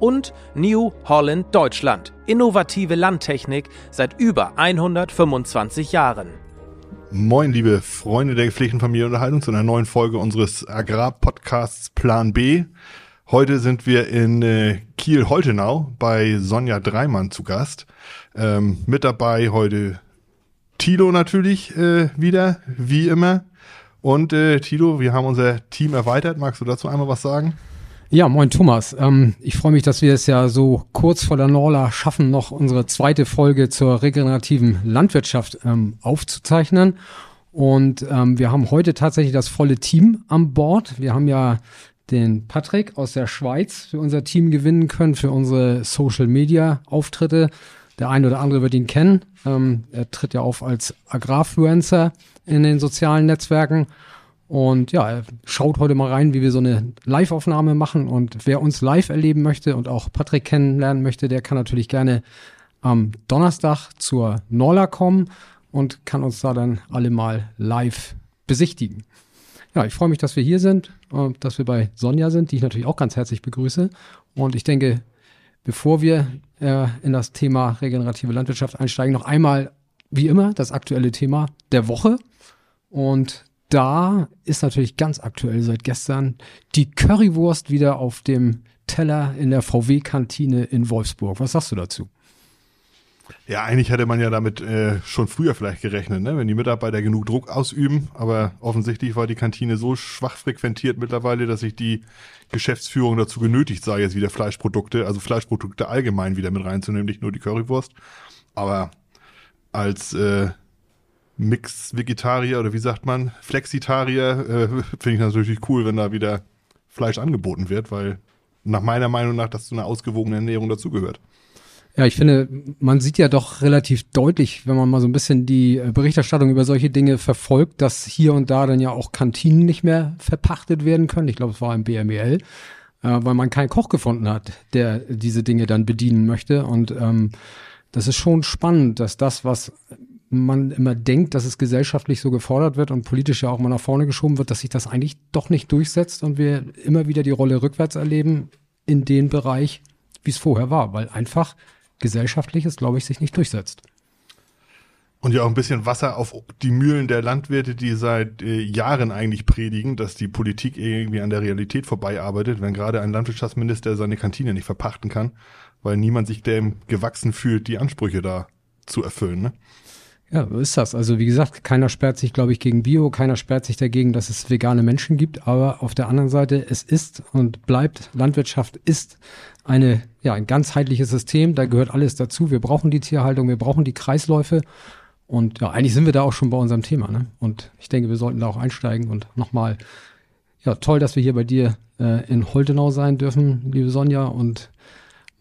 und New Holland Deutschland, innovative Landtechnik seit über 125 Jahren. Moin, liebe Freunde der gepflegten Familienunterhaltung zu einer neuen Folge unseres Agrarpodcasts Plan B. Heute sind wir in äh, Kiel-Holtenau bei Sonja Dreimann zu Gast. Ähm, mit dabei heute Tilo natürlich äh, wieder, wie immer. Und äh, Tilo, wir haben unser Team erweitert. Magst du dazu einmal was sagen? Ja, moin Thomas. Ähm, ich freue mich, dass wir es ja so kurz vor der Norla schaffen, noch unsere zweite Folge zur regenerativen Landwirtschaft ähm, aufzuzeichnen. Und ähm, wir haben heute tatsächlich das volle Team an Bord. Wir haben ja den Patrick aus der Schweiz für unser Team gewinnen können, für unsere Social-Media-Auftritte. Der eine oder andere wird ihn kennen. Ähm, er tritt ja auf als Agrarfluencer in den sozialen Netzwerken. Und ja, schaut heute mal rein, wie wir so eine Live-Aufnahme machen. Und wer uns live erleben möchte und auch Patrick kennenlernen möchte, der kann natürlich gerne am Donnerstag zur Norla kommen und kann uns da dann alle mal live besichtigen. Ja, ich freue mich, dass wir hier sind, äh, dass wir bei Sonja sind, die ich natürlich auch ganz herzlich begrüße. Und ich denke, bevor wir äh, in das Thema regenerative Landwirtschaft einsteigen, noch einmal, wie immer, das aktuelle Thema der Woche. Und da ist natürlich ganz aktuell seit gestern die Currywurst wieder auf dem Teller in der VW-Kantine in Wolfsburg. Was sagst du dazu? Ja, eigentlich hätte man ja damit äh, schon früher vielleicht gerechnet, ne? wenn die Mitarbeiter genug Druck ausüben. Aber offensichtlich war die Kantine so schwach frequentiert mittlerweile, dass sich die Geschäftsführung dazu genötigt sah, jetzt wieder Fleischprodukte, also Fleischprodukte allgemein wieder mit reinzunehmen, nicht nur die Currywurst. Aber als äh, Mix-Vegetarier oder wie sagt man, Flexitarier, äh, finde ich natürlich cool, wenn da wieder Fleisch angeboten wird, weil nach meiner Meinung nach das zu einer ausgewogenen Ernährung dazugehört. Ja, ich finde, man sieht ja doch relativ deutlich, wenn man mal so ein bisschen die äh, Berichterstattung über solche Dinge verfolgt, dass hier und da dann ja auch Kantinen nicht mehr verpachtet werden können. Ich glaube, es war im BMEL, äh, weil man keinen Koch gefunden hat, der diese Dinge dann bedienen möchte. Und ähm, das ist schon spannend, dass das, was man immer denkt, dass es gesellschaftlich so gefordert wird und politisch ja auch mal nach vorne geschoben wird, dass sich das eigentlich doch nicht durchsetzt und wir immer wieder die Rolle rückwärts erleben in den Bereich, wie es vorher war, weil einfach gesellschaftlich es, glaube ich, sich nicht durchsetzt. Und ja auch ein bisschen Wasser auf die Mühlen der Landwirte, die seit äh, Jahren eigentlich predigen, dass die Politik irgendwie an der Realität vorbeiarbeitet, wenn gerade ein Landwirtschaftsminister seine Kantine nicht verpachten kann, weil niemand sich dem gewachsen fühlt, die Ansprüche da zu erfüllen. Ne? Ja, so ist das. Also wie gesagt, keiner sperrt sich, glaube ich, gegen Bio, keiner sperrt sich dagegen, dass es vegane Menschen gibt, aber auf der anderen Seite, es ist und bleibt, Landwirtschaft ist eine, ja, ein ganzheitliches System, da gehört alles dazu. Wir brauchen die Tierhaltung, wir brauchen die Kreisläufe und ja, eigentlich sind wir da auch schon bei unserem Thema. Ne? Und ich denke, wir sollten da auch einsteigen und nochmal, ja, toll, dass wir hier bei dir äh, in Holtenau sein dürfen, liebe Sonja und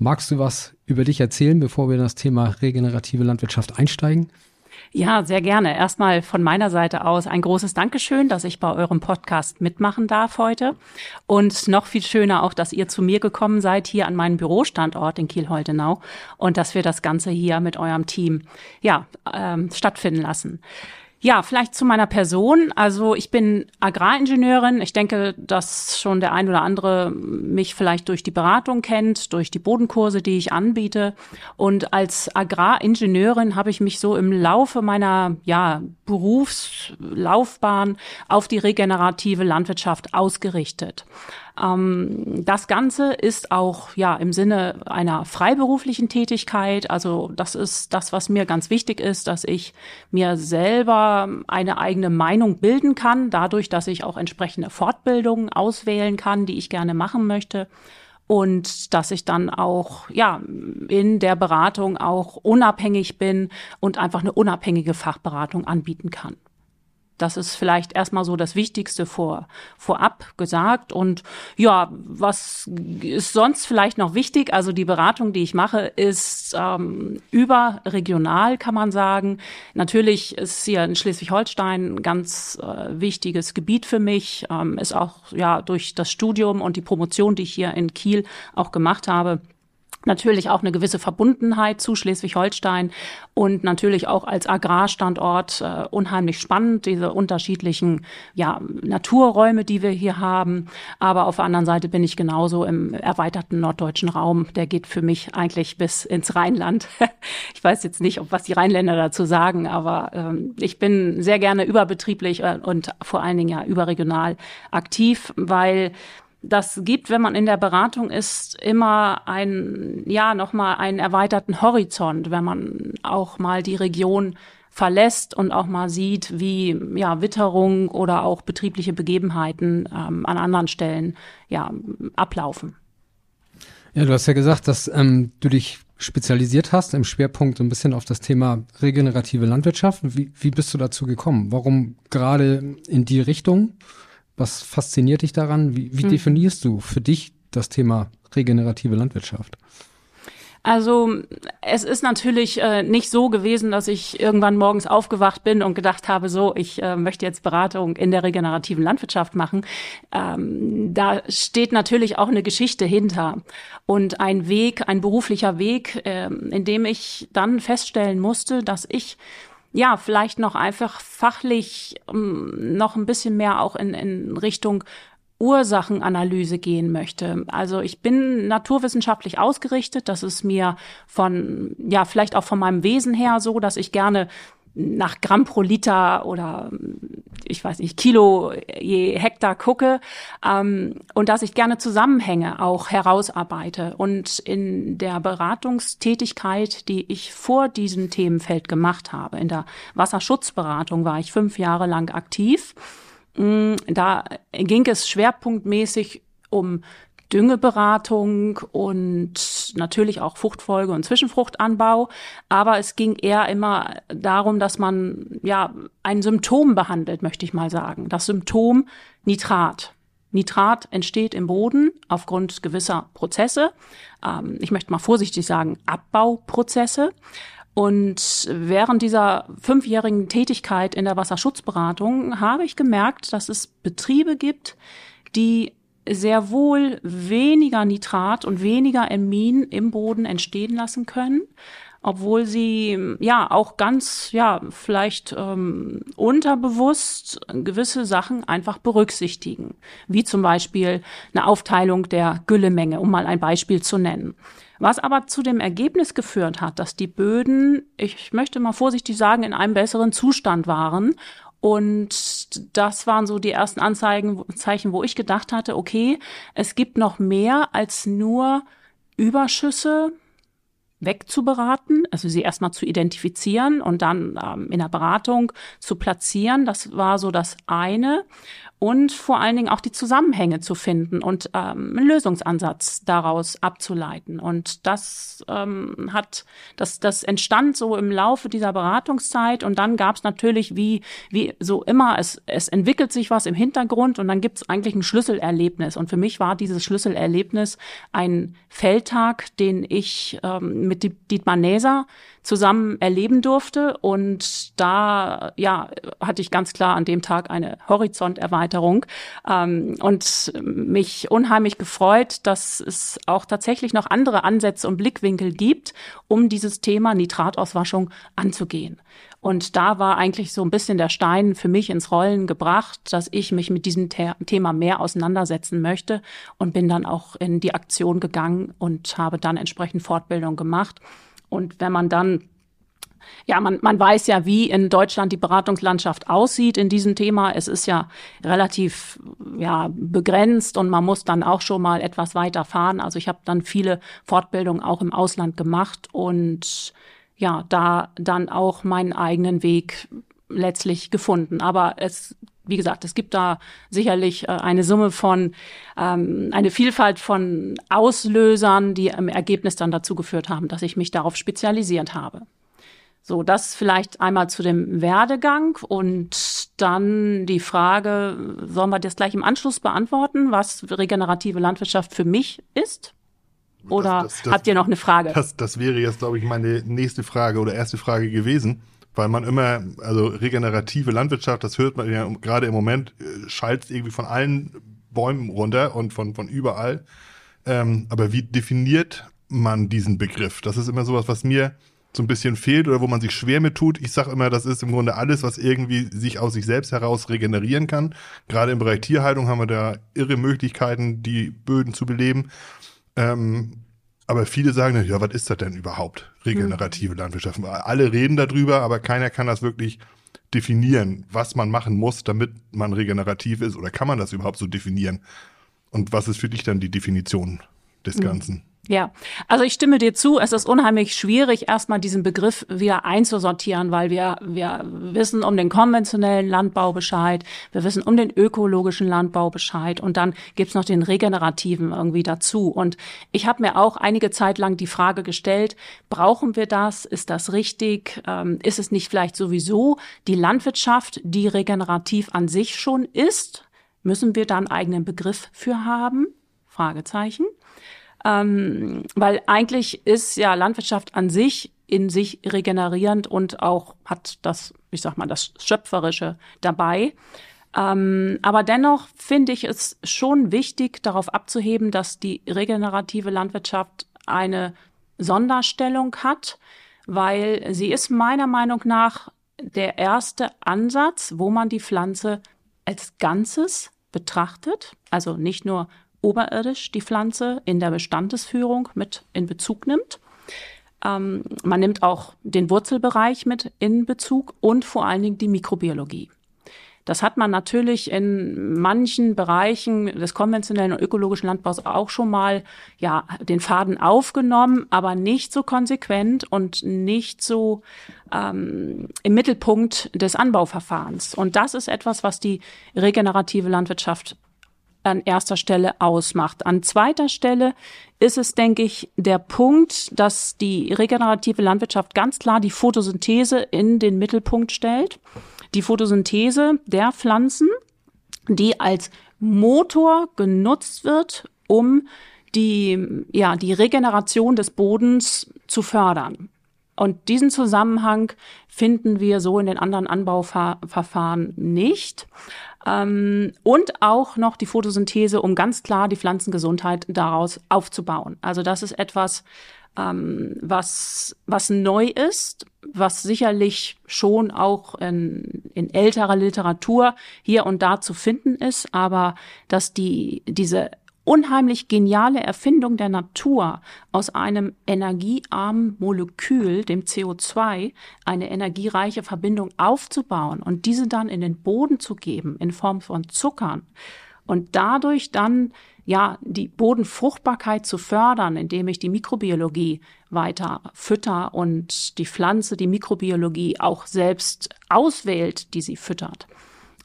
Magst du was über dich erzählen, bevor wir in das Thema regenerative Landwirtschaft einsteigen? Ja, sehr gerne. Erstmal von meiner Seite aus ein großes Dankeschön, dass ich bei eurem Podcast mitmachen darf heute. Und noch viel schöner auch, dass ihr zu mir gekommen seid, hier an meinen Bürostandort in Kiel-Holtenau und dass wir das Ganze hier mit eurem Team, ja, ähm, stattfinden lassen. Ja, vielleicht zu meiner Person. Also ich bin Agraringenieurin. Ich denke, dass schon der ein oder andere mich vielleicht durch die Beratung kennt, durch die Bodenkurse, die ich anbiete. Und als Agraringenieurin habe ich mich so im Laufe meiner ja, Berufslaufbahn auf die regenerative Landwirtschaft ausgerichtet. Ähm, das Ganze ist auch ja im Sinne einer freiberuflichen Tätigkeit. Also das ist das, was mir ganz wichtig ist, dass ich mir selber eine eigene Meinung bilden kann, dadurch, dass ich auch entsprechende Fortbildungen auswählen kann, die ich gerne machen möchte und dass ich dann auch ja in der Beratung auch unabhängig bin und einfach eine unabhängige Fachberatung anbieten kann. Das ist vielleicht erstmal so das Wichtigste vor, vorab gesagt. Und ja, was ist sonst vielleicht noch wichtig? Also die Beratung, die ich mache, ist ähm, überregional, kann man sagen. Natürlich ist hier in Schleswig-Holstein ein ganz äh, wichtiges Gebiet für mich. Ähm, ist auch ja durch das Studium und die Promotion, die ich hier in Kiel auch gemacht habe, natürlich auch eine gewisse Verbundenheit zu Schleswig-Holstein und natürlich auch als Agrarstandort äh, unheimlich spannend, diese unterschiedlichen ja, Naturräume, die wir hier haben. Aber auf der anderen Seite bin ich genauso im erweiterten norddeutschen Raum. Der geht für mich eigentlich bis ins Rheinland. ich weiß jetzt nicht, ob was die Rheinländer dazu sagen, aber ähm, ich bin sehr gerne überbetrieblich äh, und vor allen Dingen ja überregional aktiv, weil das gibt, wenn man in der Beratung ist, immer ein, ja, nochmal einen erweiterten Horizont, wenn man auch mal die Region verlässt und auch mal sieht, wie ja, Witterung oder auch betriebliche Begebenheiten ähm, an anderen Stellen ja, ablaufen. Ja, du hast ja gesagt, dass ähm, du dich spezialisiert hast, im Schwerpunkt so ein bisschen auf das Thema regenerative Landwirtschaft. Wie, wie bist du dazu gekommen? Warum gerade in die Richtung? Was fasziniert dich daran? Wie, wie hm. definierst du für dich das Thema regenerative Landwirtschaft? Also es ist natürlich äh, nicht so gewesen, dass ich irgendwann morgens aufgewacht bin und gedacht habe, so, ich äh, möchte jetzt Beratung in der regenerativen Landwirtschaft machen. Ähm, da steht natürlich auch eine Geschichte hinter und ein Weg, ein beruflicher Weg, äh, in dem ich dann feststellen musste, dass ich ja, vielleicht noch einfach fachlich um, ähm, noch ein bisschen mehr auch in, in Richtung Ursachenanalyse gehen möchte. Also ich bin naturwissenschaftlich ausgerichtet. Das ist mir von, ja, vielleicht auch von meinem Wesen her so, dass ich gerne nach Gramm pro Liter oder ich weiß nicht, Kilo je Hektar gucke ähm, und dass ich gerne Zusammenhänge auch herausarbeite. Und in der Beratungstätigkeit, die ich vor diesem Themenfeld gemacht habe, in der Wasserschutzberatung war ich fünf Jahre lang aktiv. Mm, da ging es schwerpunktmäßig um Düngeberatung und natürlich auch Fruchtfolge und Zwischenfruchtanbau. Aber es ging eher immer darum, dass man ja ein Symptom behandelt, möchte ich mal sagen. Das Symptom Nitrat. Nitrat entsteht im Boden aufgrund gewisser Prozesse. Ähm, ich möchte mal vorsichtig sagen, Abbauprozesse. Und während dieser fünfjährigen Tätigkeit in der Wasserschutzberatung habe ich gemerkt, dass es Betriebe gibt, die sehr wohl weniger Nitrat und weniger Emin im Boden entstehen lassen können, obwohl sie ja auch ganz ja vielleicht ähm, unterbewusst gewisse Sachen einfach berücksichtigen, wie zum Beispiel eine Aufteilung der Güllemenge, um mal ein Beispiel zu nennen. Was aber zu dem Ergebnis geführt hat, dass die Böden, ich möchte mal vorsichtig sagen, in einem besseren Zustand waren und das waren so die ersten Anzeigen, Zeichen, wo ich gedacht hatte, okay, es gibt noch mehr als nur Überschüsse wegzuberaten, also sie erstmal zu identifizieren und dann ähm, in der Beratung zu platzieren. Das war so das eine und vor allen Dingen auch die Zusammenhänge zu finden und ähm, einen Lösungsansatz daraus abzuleiten. Und das ähm, hat, das, das entstand so im Laufe dieser Beratungszeit und dann gab es natürlich wie, wie so immer, es, es entwickelt sich was im Hintergrund und dann gibt es eigentlich ein Schlüsselerlebnis. Und für mich war dieses Schlüsselerlebnis ein Feldtag, den ich ähm, mit Dietmar Näser zusammen erleben durfte. Und da, ja, hatte ich ganz klar an dem Tag eine Horizonterweiterung ähm, und mich unheimlich gefreut, dass es auch tatsächlich noch andere Ansätze und Blickwinkel gibt, um dieses Thema Nitratauswaschung anzugehen. Und da war eigentlich so ein bisschen der Stein für mich ins Rollen gebracht, dass ich mich mit diesem The Thema mehr auseinandersetzen möchte und bin dann auch in die Aktion gegangen und habe dann entsprechend Fortbildung gemacht. Und wenn man dann ja, man, man weiß ja, wie in Deutschland die Beratungslandschaft aussieht in diesem Thema. Es ist ja relativ ja, begrenzt und man muss dann auch schon mal etwas weiter fahren. Also ich habe dann viele Fortbildungen auch im Ausland gemacht und ja, da dann auch meinen eigenen Weg letztlich gefunden. Aber es wie gesagt, es gibt da sicherlich äh, eine Summe von, ähm, eine Vielfalt von Auslösern, die im Ergebnis dann dazu geführt haben, dass ich mich darauf spezialisiert habe. So, das vielleicht einmal zu dem Werdegang und dann die Frage, sollen wir das gleich im Anschluss beantworten, was regenerative Landwirtschaft für mich ist? Oder das, das, das, habt ihr noch eine Frage? Das, das wäre jetzt, glaube ich, meine nächste Frage oder erste Frage gewesen, weil man immer, also regenerative Landwirtschaft, das hört man ja gerade im Moment, äh, schallt irgendwie von allen Bäumen runter und von, von überall. Ähm, aber wie definiert man diesen Begriff? Das ist immer sowas, was mir so ein bisschen fehlt oder wo man sich schwer mit tut. Ich sage immer, das ist im Grunde alles, was irgendwie sich aus sich selbst heraus regenerieren kann. Gerade im Bereich Tierhaltung haben wir da irre Möglichkeiten, die Böden zu beleben. Ähm, aber viele sagen, ja, was ist das denn überhaupt? Regenerative mhm. Landwirtschaft. Alle reden darüber, aber keiner kann das wirklich definieren, was man machen muss, damit man regenerativ ist. Oder kann man das überhaupt so definieren? Und was ist für dich dann die Definition des mhm. Ganzen? Ja, also ich stimme dir zu. Es ist unheimlich schwierig, erstmal diesen Begriff wieder einzusortieren, weil wir, wir wissen um den konventionellen Landbau Bescheid, wir wissen um den ökologischen Landbau Bescheid und dann gibt's noch den regenerativen irgendwie dazu. Und ich habe mir auch einige Zeit lang die Frage gestellt, brauchen wir das? Ist das richtig? Ähm, ist es nicht vielleicht sowieso die Landwirtschaft, die regenerativ an sich schon ist? Müssen wir da einen eigenen Begriff für haben? Fragezeichen. Ähm, weil eigentlich ist ja Landwirtschaft an sich in sich regenerierend und auch hat das, ich sag mal, das Schöpferische dabei. Ähm, aber dennoch finde ich es schon wichtig, darauf abzuheben, dass die regenerative Landwirtschaft eine Sonderstellung hat, weil sie ist meiner Meinung nach der erste Ansatz, wo man die Pflanze als Ganzes betrachtet, also nicht nur oberirdisch die Pflanze in der Bestandesführung mit in Bezug nimmt. Ähm, man nimmt auch den Wurzelbereich mit in Bezug und vor allen Dingen die Mikrobiologie. Das hat man natürlich in manchen Bereichen des konventionellen und ökologischen Landbaus auch schon mal, ja, den Faden aufgenommen, aber nicht so konsequent und nicht so ähm, im Mittelpunkt des Anbauverfahrens. Und das ist etwas, was die regenerative Landwirtschaft an erster Stelle ausmacht. An zweiter Stelle ist es, denke ich, der Punkt, dass die regenerative Landwirtschaft ganz klar die Photosynthese in den Mittelpunkt stellt. Die Photosynthese der Pflanzen, die als Motor genutzt wird, um die, ja, die Regeneration des Bodens zu fördern. Und diesen Zusammenhang finden wir so in den anderen Anbauverfahren nicht. Ähm, und auch noch die Photosynthese, um ganz klar die Pflanzengesundheit daraus aufzubauen. Also das ist etwas, ähm, was, was neu ist, was sicherlich schon auch in, in älterer Literatur hier und da zu finden ist, aber dass die, diese unheimlich geniale Erfindung der Natur, aus einem energiearmen Molekül, dem CO2, eine energiereiche Verbindung aufzubauen und diese dann in den Boden zu geben in Form von Zuckern und dadurch dann ja die Bodenfruchtbarkeit zu fördern, indem ich die Mikrobiologie weiter fütter und die Pflanze die Mikrobiologie auch selbst auswählt, die sie füttert.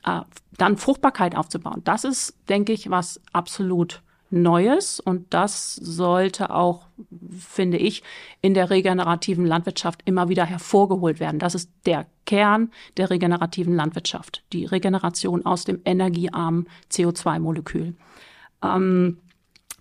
Äh, dann Fruchtbarkeit aufzubauen. Das ist, denke ich, was absolut Neues und das sollte auch, finde ich, in der regenerativen Landwirtschaft immer wieder hervorgeholt werden. Das ist der Kern der regenerativen Landwirtschaft, die Regeneration aus dem energiearmen CO2-Molekül. Ähm,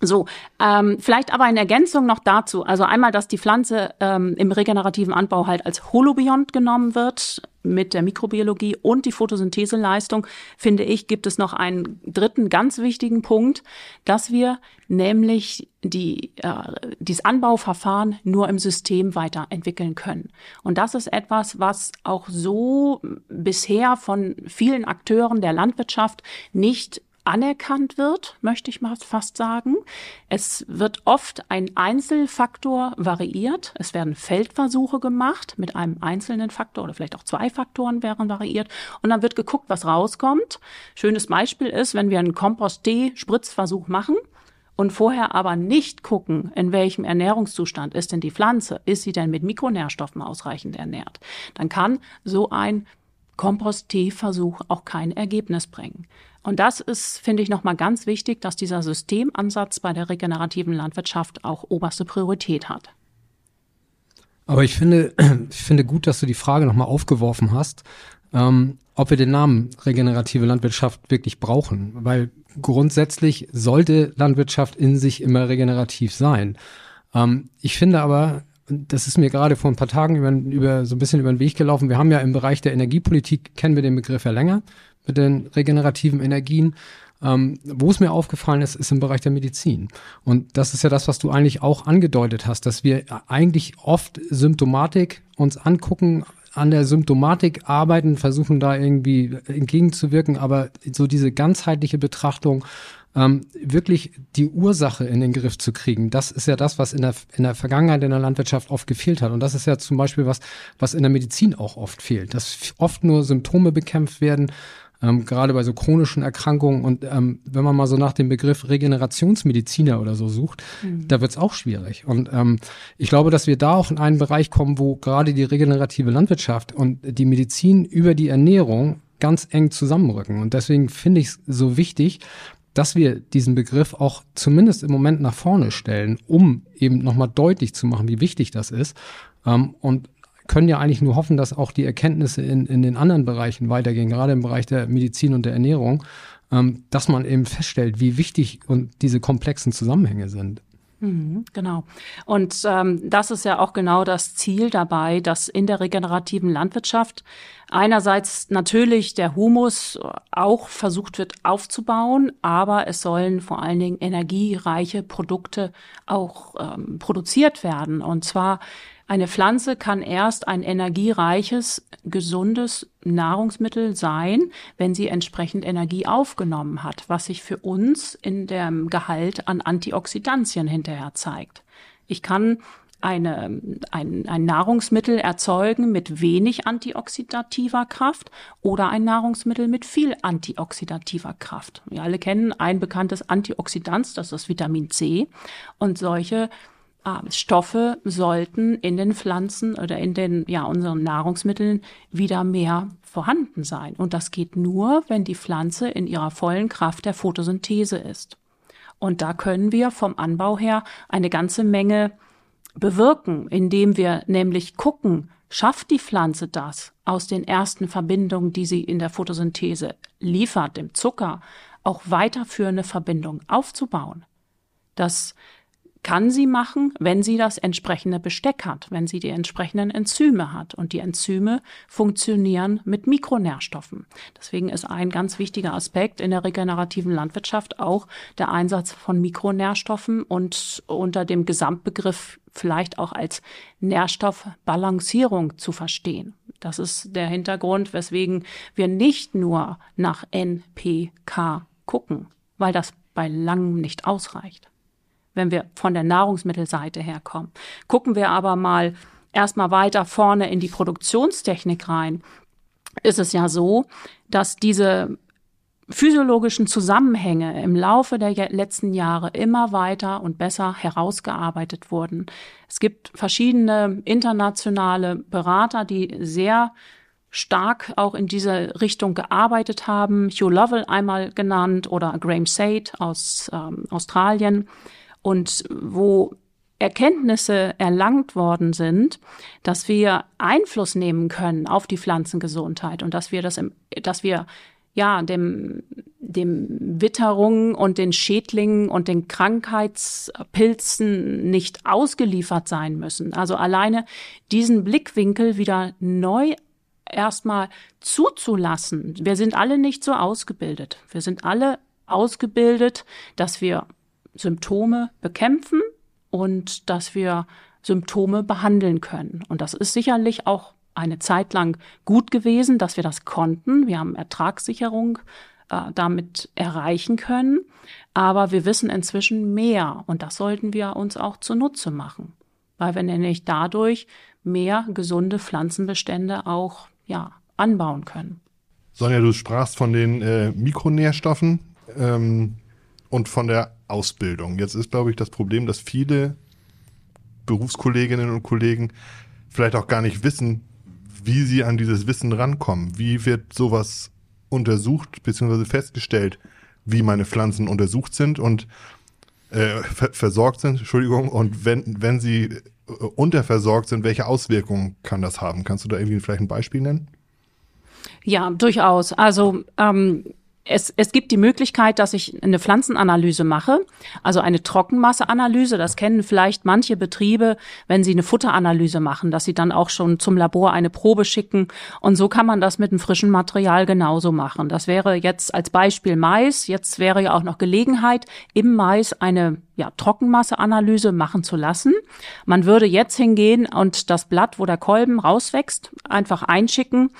so, ähm, vielleicht aber in Ergänzung noch dazu. Also einmal, dass die Pflanze ähm, im regenerativen Anbau halt als Holobiont genommen wird mit der Mikrobiologie und die Photosyntheseleistung, finde ich, gibt es noch einen dritten ganz wichtigen Punkt, dass wir nämlich die, äh, dieses Anbauverfahren nur im System weiterentwickeln können. Und das ist etwas, was auch so bisher von vielen Akteuren der Landwirtschaft nicht anerkannt wird, möchte ich mal fast sagen. Es wird oft ein Einzelfaktor variiert. Es werden Feldversuche gemacht mit einem einzelnen Faktor oder vielleicht auch zwei Faktoren wären variiert. Und dann wird geguckt, was rauskommt. Schönes Beispiel ist, wenn wir einen Kompost-T-Spritzversuch machen und vorher aber nicht gucken, in welchem Ernährungszustand ist denn die Pflanze, ist sie denn mit Mikronährstoffen ausreichend ernährt, dann kann so ein Kompost-T-Versuch auch kein Ergebnis bringen. Und das ist, finde ich, nochmal ganz wichtig, dass dieser Systemansatz bei der regenerativen Landwirtschaft auch oberste Priorität hat. Aber ich finde, ich finde gut, dass du die Frage nochmal aufgeworfen hast, ähm, ob wir den Namen regenerative Landwirtschaft wirklich brauchen. Weil grundsätzlich sollte Landwirtschaft in sich immer regenerativ sein. Ähm, ich finde aber, das ist mir gerade vor ein paar Tagen über, über so ein bisschen über den Weg gelaufen. Wir haben ja im Bereich der Energiepolitik, kennen wir den Begriff ja länger mit den regenerativen Energien. Ähm, wo es mir aufgefallen ist, ist im Bereich der Medizin. Und das ist ja das, was du eigentlich auch angedeutet hast, dass wir eigentlich oft Symptomatik uns angucken, an der Symptomatik arbeiten, versuchen da irgendwie entgegenzuwirken, aber so diese ganzheitliche Betrachtung, ähm, wirklich die Ursache in den Griff zu kriegen, das ist ja das, was in der, in der Vergangenheit in der Landwirtschaft oft gefehlt hat. Und das ist ja zum Beispiel was, was in der Medizin auch oft fehlt, dass oft nur Symptome bekämpft werden, ähm, gerade bei so chronischen Erkrankungen. Und ähm, wenn man mal so nach dem Begriff Regenerationsmediziner oder so sucht, mhm. da wird's auch schwierig. Und ähm, ich glaube, dass wir da auch in einen Bereich kommen, wo gerade die regenerative Landwirtschaft und die Medizin über die Ernährung ganz eng zusammenrücken. Und deswegen finde ich es so wichtig, dass wir diesen Begriff auch zumindest im Moment nach vorne stellen, um eben nochmal deutlich zu machen, wie wichtig das ist. Ähm, und können ja eigentlich nur hoffen, dass auch die Erkenntnisse in, in den anderen Bereichen weitergehen, gerade im Bereich der Medizin und der Ernährung, ähm, dass man eben feststellt, wie wichtig und diese komplexen Zusammenhänge sind. Mhm, genau. Und ähm, das ist ja auch genau das Ziel dabei, dass in der regenerativen Landwirtschaft einerseits natürlich der Humus auch versucht wird aufzubauen, aber es sollen vor allen Dingen energiereiche Produkte auch ähm, produziert werden. Und zwar eine Pflanze kann erst ein energiereiches, gesundes Nahrungsmittel sein, wenn sie entsprechend Energie aufgenommen hat, was sich für uns in dem Gehalt an Antioxidantien hinterher zeigt. Ich kann eine, ein, ein Nahrungsmittel erzeugen mit wenig antioxidativer Kraft oder ein Nahrungsmittel mit viel antioxidativer Kraft. Wir alle kennen ein bekanntes Antioxidant, das ist Vitamin C. Und solche Stoffe sollten in den Pflanzen oder in den, ja, unseren Nahrungsmitteln wieder mehr vorhanden sein. Und das geht nur, wenn die Pflanze in ihrer vollen Kraft der Photosynthese ist. Und da können wir vom Anbau her eine ganze Menge bewirken, indem wir nämlich gucken, schafft die Pflanze das aus den ersten Verbindungen, die sie in der Photosynthese liefert, dem Zucker, auch weiterführende Verbindungen aufzubauen. Das kann sie machen, wenn sie das entsprechende Besteck hat, wenn sie die entsprechenden Enzyme hat. Und die Enzyme funktionieren mit Mikronährstoffen. Deswegen ist ein ganz wichtiger Aspekt in der regenerativen Landwirtschaft auch der Einsatz von Mikronährstoffen und unter dem Gesamtbegriff vielleicht auch als Nährstoffbalancierung zu verstehen. Das ist der Hintergrund, weswegen wir nicht nur nach NPK gucken, weil das bei langem nicht ausreicht wenn wir von der Nahrungsmittelseite herkommen. Gucken wir aber mal erstmal weiter vorne in die Produktionstechnik rein, ist es ja so, dass diese physiologischen Zusammenhänge im Laufe der letzten Jahre immer weiter und besser herausgearbeitet wurden. Es gibt verschiedene internationale Berater, die sehr stark auch in diese Richtung gearbeitet haben. Hugh Lovell einmal genannt oder Graham Sade aus ähm, Australien und wo Erkenntnisse erlangt worden sind, dass wir Einfluss nehmen können auf die Pflanzengesundheit und dass wir das im, dass wir ja dem dem Witterungen und den Schädlingen und den Krankheitspilzen nicht ausgeliefert sein müssen. Also alleine diesen Blickwinkel wieder neu erstmal zuzulassen. Wir sind alle nicht so ausgebildet. Wir sind alle ausgebildet, dass wir Symptome bekämpfen und dass wir Symptome behandeln können. Und das ist sicherlich auch eine Zeit lang gut gewesen, dass wir das konnten. Wir haben Ertragssicherung äh, damit erreichen können. Aber wir wissen inzwischen mehr und das sollten wir uns auch zunutze machen, weil wir nämlich dadurch mehr gesunde Pflanzenbestände auch ja, anbauen können. Sonja, du sprachst von den äh, Mikronährstoffen ähm, und von der Ausbildung. Jetzt ist, glaube ich, das Problem, dass viele Berufskolleginnen und Kollegen vielleicht auch gar nicht wissen, wie sie an dieses Wissen rankommen. Wie wird sowas untersucht bzw. festgestellt, wie meine Pflanzen untersucht sind und äh, ver versorgt sind, Entschuldigung, und wenn, wenn sie äh, unterversorgt sind, welche Auswirkungen kann das haben? Kannst du da irgendwie vielleicht ein Beispiel nennen? Ja, durchaus. Also ähm, es, es gibt die Möglichkeit, dass ich eine Pflanzenanalyse mache, also eine Trockenmasseanalyse. Das kennen vielleicht manche Betriebe, wenn sie eine Futteranalyse machen, dass sie dann auch schon zum Labor eine Probe schicken. Und so kann man das mit einem frischen Material genauso machen. Das wäre jetzt als Beispiel Mais. Jetzt wäre ja auch noch Gelegenheit, im Mais eine ja, Trockenmasseanalyse machen zu lassen. Man würde jetzt hingehen und das Blatt, wo der Kolben rauswächst, einfach einschicken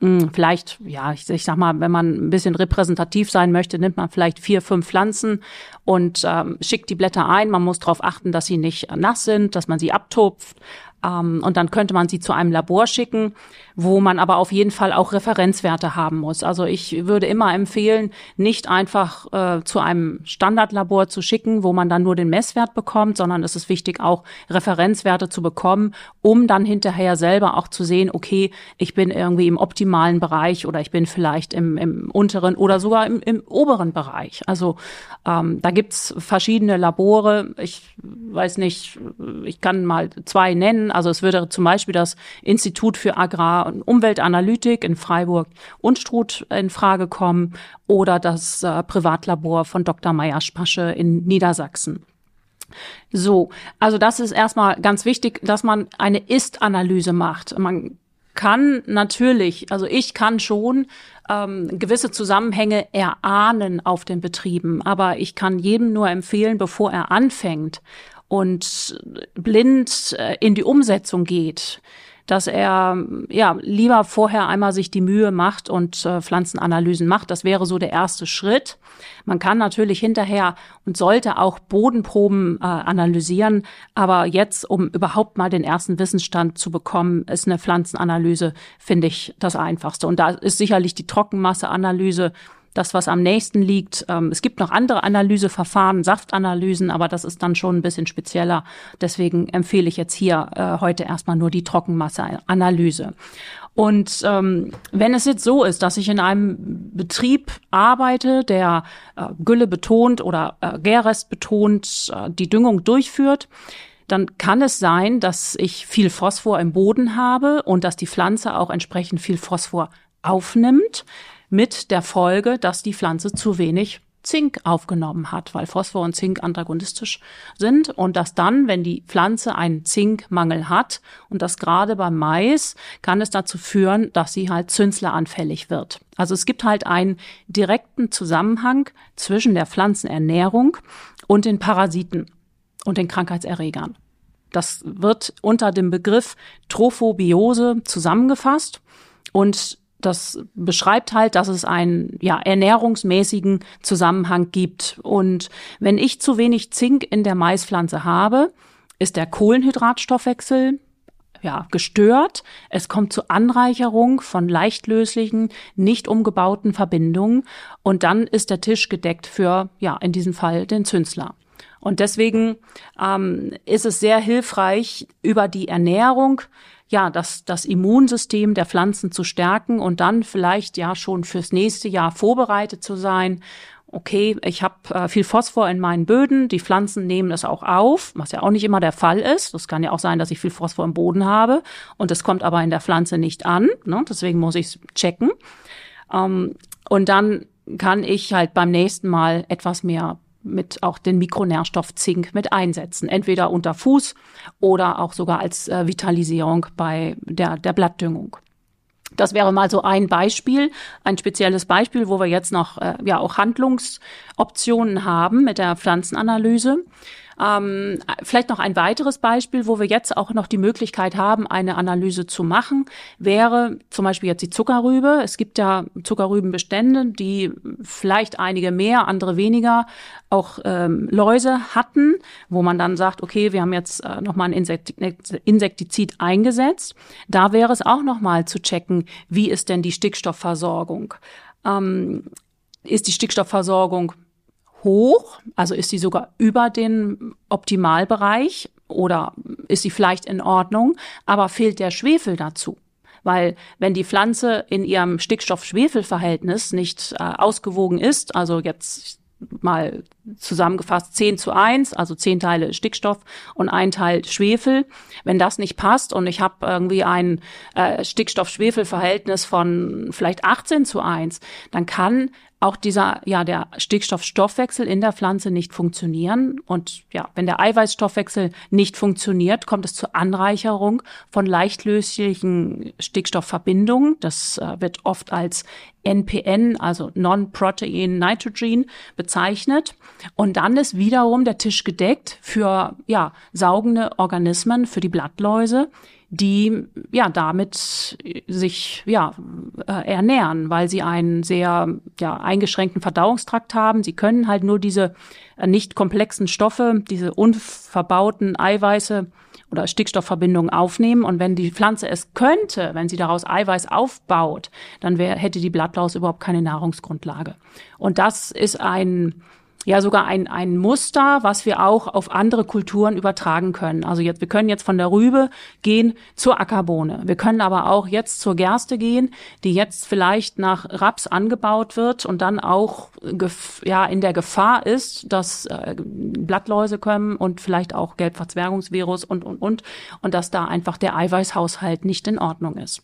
vielleicht, ja, ich, ich sag mal, wenn man ein bisschen repräsentativ sein möchte, nimmt man vielleicht vier, fünf Pflanzen und ähm, schickt die Blätter ein. Man muss darauf achten, dass sie nicht nass sind, dass man sie abtupft. Ähm, und dann könnte man sie zu einem Labor schicken, wo man aber auf jeden Fall auch Referenzwerte haben muss. Also ich würde immer empfehlen, nicht einfach äh, zu einem Standardlabor zu schicken, wo man dann nur den Messwert bekommt, sondern es ist wichtig, auch Referenzwerte zu bekommen, um dann hinterher selber auch zu sehen, okay, ich bin irgendwie im optimalen Bereich oder ich bin vielleicht im, im unteren oder sogar im, im oberen Bereich. Also ähm, da gibt's verschiedene Labore. Ich weiß nicht, ich kann mal zwei nennen. Also es würde zum Beispiel das Institut für Agrar- Umweltanalytik in Freiburg Unstrut in Frage kommen oder das äh, Privatlabor von Dr. Meyer-Spasche in Niedersachsen. So, also das ist erstmal ganz wichtig, dass man eine Ist-Analyse macht. Man kann natürlich, also ich kann schon ähm, gewisse Zusammenhänge erahnen auf den Betrieben, aber ich kann jedem nur empfehlen, bevor er anfängt und blind äh, in die Umsetzung geht, dass er ja lieber vorher einmal sich die Mühe macht und äh, Pflanzenanalysen macht. Das wäre so der erste Schritt. Man kann natürlich hinterher und sollte auch Bodenproben äh, analysieren, aber jetzt, um überhaupt mal den ersten Wissensstand zu bekommen, ist eine Pflanzenanalyse, finde ich, das Einfachste. Und da ist sicherlich die Trockenmasseanalyse das, was am nächsten liegt. Ähm, es gibt noch andere Analyseverfahren, Saftanalysen, aber das ist dann schon ein bisschen spezieller. Deswegen empfehle ich jetzt hier äh, heute erstmal nur die Trockenmasseanalyse. Und ähm, wenn es jetzt so ist, dass ich in einem Betrieb arbeite, der äh, Gülle betont oder äh, Gärrest betont äh, die Düngung durchführt, dann kann es sein, dass ich viel Phosphor im Boden habe und dass die Pflanze auch entsprechend viel Phosphor aufnimmt mit der Folge, dass die Pflanze zu wenig Zink aufgenommen hat, weil Phosphor und Zink antagonistisch sind und dass dann, wenn die Pflanze einen Zinkmangel hat und das gerade beim Mais, kann es dazu führen, dass sie halt zünsleranfällig wird. Also es gibt halt einen direkten Zusammenhang zwischen der Pflanzenernährung und den Parasiten und den Krankheitserregern. Das wird unter dem Begriff Trophobiose zusammengefasst und das beschreibt halt, dass es einen ja, ernährungsmäßigen Zusammenhang gibt. Und wenn ich zu wenig Zink in der Maispflanze habe, ist der Kohlenhydratstoffwechsel ja, gestört. Es kommt zu Anreicherung von leichtlöslichen, nicht umgebauten Verbindungen und dann ist der Tisch gedeckt für, ja, in diesem Fall den Zünsler. Und deswegen ähm, ist es sehr hilfreich, über die Ernährung ja, das, das Immunsystem der Pflanzen zu stärken und dann vielleicht ja schon fürs nächste Jahr vorbereitet zu sein. Okay, ich habe äh, viel Phosphor in meinen Böden, die Pflanzen nehmen es auch auf, was ja auch nicht immer der Fall ist. Das kann ja auch sein, dass ich viel Phosphor im Boden habe und es kommt aber in der Pflanze nicht an. Ne? Deswegen muss ich es checken. Ähm, und dann kann ich halt beim nächsten Mal etwas mehr mit auch den Mikronährstoff Zink mit einsetzen. Entweder unter Fuß oder auch sogar als äh, Vitalisierung bei der, der Blattdüngung. Das wäre mal so ein Beispiel, ein spezielles Beispiel, wo wir jetzt noch äh, ja auch Handlungsoptionen haben mit der Pflanzenanalyse. Ähm, vielleicht noch ein weiteres Beispiel, wo wir jetzt auch noch die Möglichkeit haben, eine Analyse zu machen, wäre zum Beispiel jetzt die Zuckerrübe. Es gibt ja Zuckerrübenbestände, die vielleicht einige mehr, andere weniger auch ähm, Läuse hatten, wo man dann sagt, okay, wir haben jetzt äh, nochmal ein Insektizid eingesetzt. Da wäre es auch nochmal zu checken, wie ist denn die Stickstoffversorgung? Ähm, ist die Stickstoffversorgung hoch? Also ist sie sogar über den Optimalbereich oder ist sie vielleicht in Ordnung, aber fehlt der Schwefel dazu? Weil wenn die Pflanze in ihrem Stickstoff-Schwefel-Verhältnis nicht äh, ausgewogen ist, also jetzt mal zusammengefasst 10 zu 1, also 10 Teile Stickstoff und ein Teil Schwefel. Wenn das nicht passt und ich habe irgendwie ein äh, Stickstoff-Schwefel-Verhältnis von vielleicht 18 zu 1, dann kann auch dieser, ja, der Stickstoffstoffwechsel in der Pflanze nicht funktionieren. Und ja, wenn der Eiweißstoffwechsel nicht funktioniert, kommt es zur Anreicherung von leichtlöslichen Stickstoffverbindungen. Das äh, wird oft als NPN, also Non-Protein Nitrogen, bezeichnet. Und dann ist wiederum der Tisch gedeckt für, ja, saugende Organismen, für die Blattläuse, die ja damit sich ja äh, ernähren, weil sie einen sehr ja eingeschränkten Verdauungstrakt haben. Sie können halt nur diese äh, nicht komplexen Stoffe, diese unverbauten Eiweiße oder Stickstoffverbindungen aufnehmen. Und wenn die Pflanze es könnte, wenn sie daraus Eiweiß aufbaut, dann wär, hätte die Blattlaus überhaupt keine Nahrungsgrundlage. Und das ist ein ja sogar ein, ein Muster, was wir auch auf andere Kulturen übertragen können. Also jetzt, wir können jetzt von der Rübe gehen zur Ackerbohne. Wir können aber auch jetzt zur Gerste gehen, die jetzt vielleicht nach Raps angebaut wird und dann auch ja in der Gefahr ist, dass äh, Blattläuse kommen und vielleicht auch Gelbverzwergungsvirus und und und und dass da einfach der Eiweißhaushalt nicht in Ordnung ist.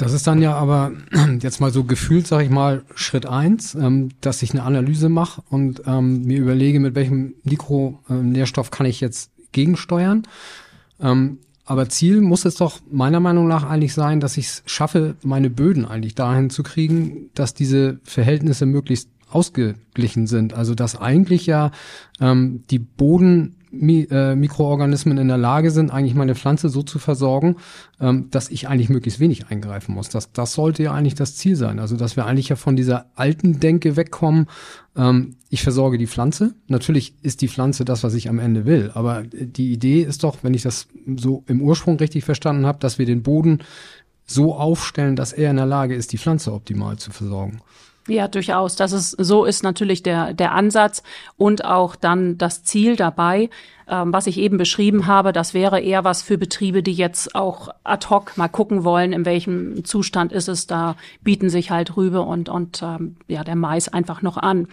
Das ist dann ja aber jetzt mal so gefühlt, sage ich mal, Schritt eins, ähm, dass ich eine Analyse mache und ähm, mir überlege, mit welchem Mikronährstoff kann ich jetzt gegensteuern. Ähm, aber Ziel muss es doch meiner Meinung nach eigentlich sein, dass ich es schaffe, meine Böden eigentlich dahin zu kriegen, dass diese Verhältnisse möglichst ausgeglichen sind. Also dass eigentlich ja ähm, die Boden Mi äh, Mikroorganismen in der Lage sind, eigentlich meine Pflanze so zu versorgen, ähm, dass ich eigentlich möglichst wenig eingreifen muss. Das, das sollte ja eigentlich das Ziel sein. Also, dass wir eigentlich ja von dieser alten Denke wegkommen. Ähm, ich versorge die Pflanze. Natürlich ist die Pflanze das, was ich am Ende will. Aber die Idee ist doch, wenn ich das so im Ursprung richtig verstanden habe, dass wir den Boden so aufstellen, dass er in der Lage ist, die Pflanze optimal zu versorgen. Ja, durchaus. Das ist, so ist natürlich der, der Ansatz und auch dann das Ziel dabei. Ähm, was ich eben beschrieben habe, das wäre eher was für Betriebe, die jetzt auch ad hoc mal gucken wollen, in welchem Zustand ist es. Da bieten sich halt Rübe und, und ähm, ja, der Mais einfach noch an.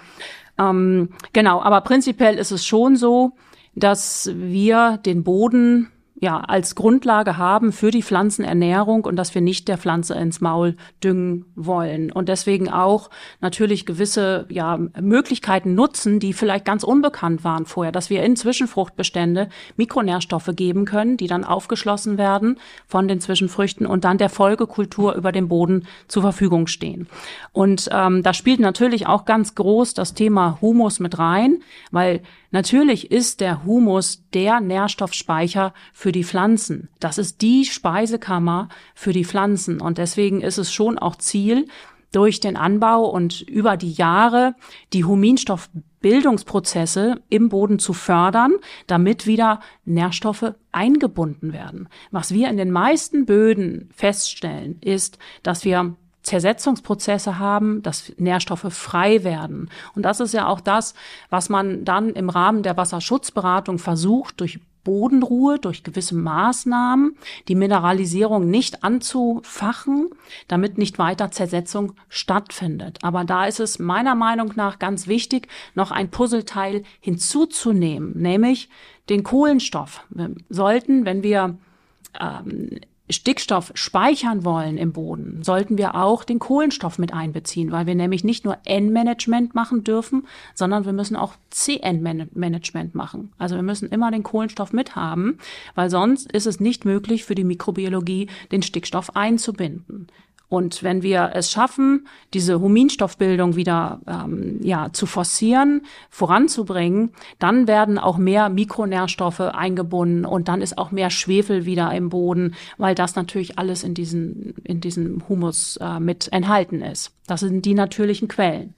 Ähm, genau, aber prinzipiell ist es schon so, dass wir den Boden ja, als Grundlage haben für die Pflanzenernährung und dass wir nicht der Pflanze ins Maul düngen wollen. Und deswegen auch natürlich gewisse ja, Möglichkeiten nutzen, die vielleicht ganz unbekannt waren vorher, dass wir in Zwischenfruchtbestände Mikronährstoffe geben können, die dann aufgeschlossen werden von den Zwischenfrüchten und dann der Folgekultur über dem Boden zur Verfügung stehen. Und ähm, da spielt natürlich auch ganz groß das Thema Humus mit rein, weil Natürlich ist der Humus der Nährstoffspeicher für die Pflanzen. Das ist die Speisekammer für die Pflanzen. Und deswegen ist es schon auch Ziel, durch den Anbau und über die Jahre die Huminstoffbildungsprozesse im Boden zu fördern, damit wieder Nährstoffe eingebunden werden. Was wir in den meisten Böden feststellen, ist, dass wir Zersetzungsprozesse haben, dass Nährstoffe frei werden. Und das ist ja auch das, was man dann im Rahmen der Wasserschutzberatung versucht, durch Bodenruhe, durch gewisse Maßnahmen, die Mineralisierung nicht anzufachen, damit nicht weiter Zersetzung stattfindet. Aber da ist es meiner Meinung nach ganz wichtig, noch ein Puzzleteil hinzuzunehmen, nämlich den Kohlenstoff. Wir sollten, wenn wir ähm, Stickstoff speichern wollen im Boden, sollten wir auch den Kohlenstoff mit einbeziehen, weil wir nämlich nicht nur N-Management machen dürfen, sondern wir müssen auch CN-Management machen. Also wir müssen immer den Kohlenstoff mit haben, weil sonst ist es nicht möglich für die Mikrobiologie, den Stickstoff einzubinden. Und wenn wir es schaffen, diese Huminstoffbildung wieder ähm, ja, zu forcieren, voranzubringen, dann werden auch mehr Mikronährstoffe eingebunden und dann ist auch mehr Schwefel wieder im Boden, weil das natürlich alles in, diesen, in diesem Humus äh, mit enthalten ist. Das sind die natürlichen Quellen.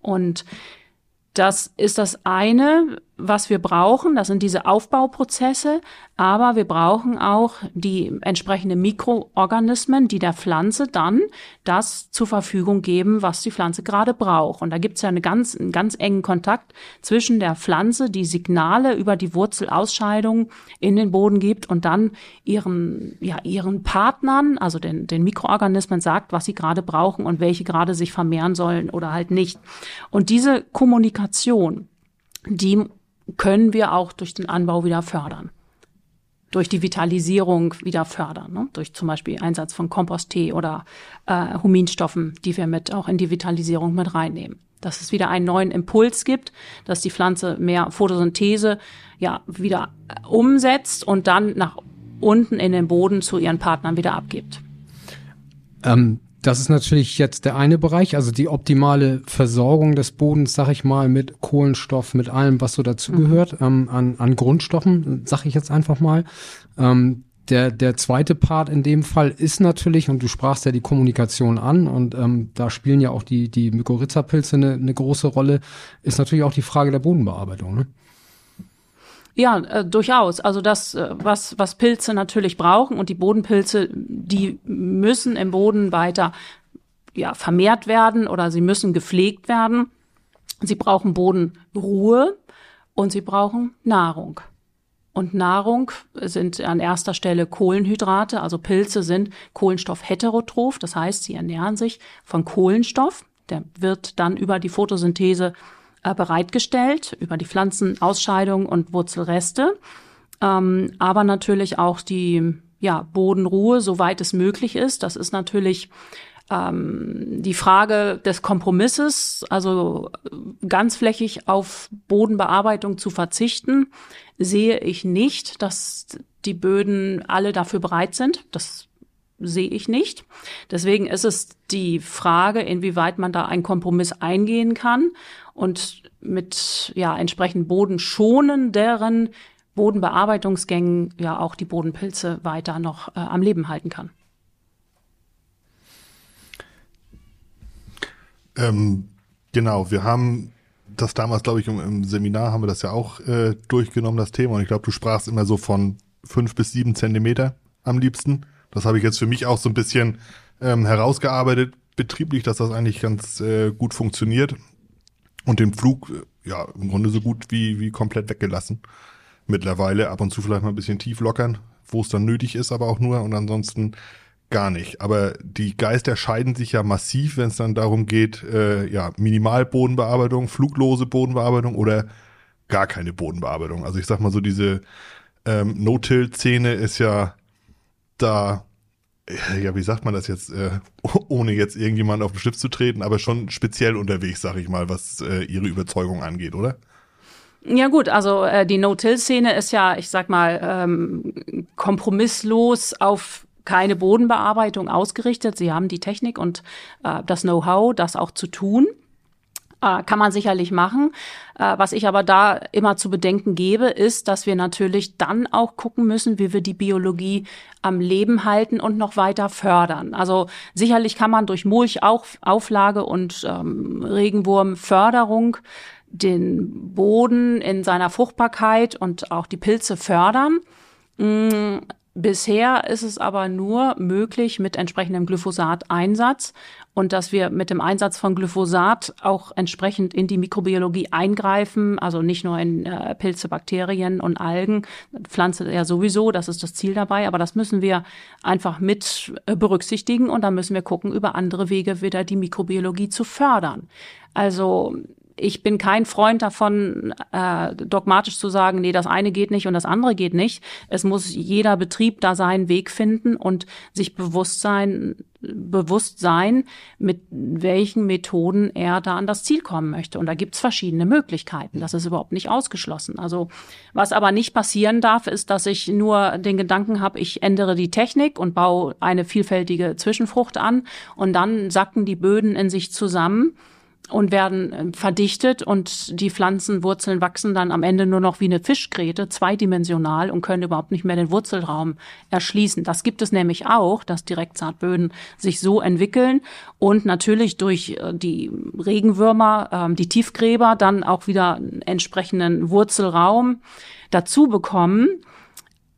Und das ist das eine, was wir brauchen, das sind diese Aufbauprozesse, aber wir brauchen auch die entsprechenden Mikroorganismen, die der Pflanze dann das zur Verfügung geben, was die Pflanze gerade braucht. Und da gibt es ja eine ganz, einen ganz engen Kontakt zwischen der Pflanze, die Signale über die Wurzelausscheidung in den Boden gibt und dann ihren, ja, ihren Partnern, also den, den Mikroorganismen sagt, was sie gerade brauchen und welche gerade sich vermehren sollen oder halt nicht. Und diese Kommunikation, die können wir auch durch den Anbau wieder fördern. Durch die Vitalisierung wieder fördern, ne? durch zum Beispiel Einsatz von Komposttee oder äh, Huminstoffen, die wir mit auch in die Vitalisierung mit reinnehmen. Dass es wieder einen neuen Impuls gibt, dass die Pflanze mehr Photosynthese ja wieder umsetzt und dann nach unten in den Boden zu ihren Partnern wieder abgibt. Ähm, das ist natürlich jetzt der eine Bereich, also die optimale Versorgung des Bodens, sag ich mal, mit Kohlenstoff, mit allem, was so dazugehört, mhm. ähm, an, an Grundstoffen, sag ich jetzt einfach mal. Ähm, der, der zweite Part in dem Fall ist natürlich, und du sprachst ja die Kommunikation an, und ähm, da spielen ja auch die, die Mykorrhiza-Pilze eine, eine große Rolle, ist natürlich auch die Frage der Bodenbearbeitung. Ne? Ja, äh, durchaus. Also das, äh, was, was Pilze natürlich brauchen und die Bodenpilze, die müssen im Boden weiter ja, vermehrt werden oder sie müssen gepflegt werden. Sie brauchen Bodenruhe und sie brauchen Nahrung. Und Nahrung sind an erster Stelle Kohlenhydrate, also Pilze sind Kohlenstoffheterotroph, das heißt, sie ernähren sich von Kohlenstoff, der wird dann über die Photosynthese bereitgestellt über die Pflanzenausscheidung und Wurzelreste, ähm, aber natürlich auch die ja, Bodenruhe, soweit es möglich ist. Das ist natürlich ähm, die Frage des Kompromisses, also ganzflächig auf Bodenbearbeitung zu verzichten, sehe ich nicht, dass die Böden alle dafür bereit sind. Das sehe ich nicht. Deswegen ist es die Frage, inwieweit man da einen Kompromiss eingehen kann und mit ja entsprechend bodenschonenderen Bodenbearbeitungsgängen ja auch die Bodenpilze weiter noch äh, am Leben halten kann. Ähm, genau, wir haben das damals, glaube ich, im, im, Seminar haben wir das ja auch äh, durchgenommen, das Thema. Und ich glaube, du sprachst immer so von fünf bis sieben Zentimeter am liebsten. Das habe ich jetzt für mich auch so ein bisschen ähm, herausgearbeitet, betrieblich, dass das eigentlich ganz äh, gut funktioniert. Und den Flug, ja, im Grunde so gut wie, wie komplett weggelassen. Mittlerweile ab und zu vielleicht mal ein bisschen tief lockern, wo es dann nötig ist, aber auch nur und ansonsten gar nicht. Aber die Geister scheiden sich ja massiv, wenn es dann darum geht, äh, ja, Minimalbodenbearbeitung, fluglose Bodenbearbeitung oder gar keine Bodenbearbeitung. Also ich sag mal so, diese ähm, No-Till-Szene ist ja da, ja, wie sagt man das jetzt, äh, ohne jetzt irgendjemand auf den Stift zu treten, aber schon speziell unterwegs, sag ich mal, was äh, ihre Überzeugung angeht, oder? Ja gut, also äh, die No-Till-Szene ist ja, ich sag mal, ähm, kompromisslos auf keine Bodenbearbeitung ausgerichtet. Sie haben die Technik und äh, das Know-how, das auch zu tun. Äh, kann man sicherlich machen. Äh, was ich aber da immer zu bedenken gebe, ist, dass wir natürlich dann auch gucken müssen, wie wir die Biologie am Leben halten und noch weiter fördern. Also sicherlich kann man durch Mulchauflage und ähm, Regenwurmförderung den Boden in seiner Fruchtbarkeit und auch die Pilze fördern. Mm, Bisher ist es aber nur möglich mit entsprechendem Glyphosat-Einsatz und dass wir mit dem Einsatz von Glyphosat auch entsprechend in die Mikrobiologie eingreifen, also nicht nur in äh, Pilze, Bakterien und Algen, Pflanze ja sowieso, das ist das Ziel dabei, aber das müssen wir einfach mit äh, berücksichtigen und dann müssen wir gucken, über andere Wege wieder die Mikrobiologie zu fördern. Also ich bin kein Freund davon, äh, dogmatisch zu sagen, nee, das eine geht nicht und das andere geht nicht. Es muss jeder Betrieb da seinen Weg finden und sich bewusst sein, bewusst sein, mit welchen Methoden er da an das Ziel kommen möchte. Und da gibt's verschiedene Möglichkeiten. Das ist überhaupt nicht ausgeschlossen. Also was aber nicht passieren darf, ist, dass ich nur den Gedanken habe, ich ändere die Technik und baue eine vielfältige Zwischenfrucht an und dann sacken die Böden in sich zusammen und werden äh, verdichtet und die Pflanzenwurzeln wachsen dann am Ende nur noch wie eine Fischgräte, zweidimensional und können überhaupt nicht mehr den Wurzelraum erschließen. Das gibt es nämlich auch, dass Direktsaatböden sich so entwickeln und natürlich durch äh, die Regenwürmer, ähm, die Tiefgräber dann auch wieder einen entsprechenden Wurzelraum dazu bekommen.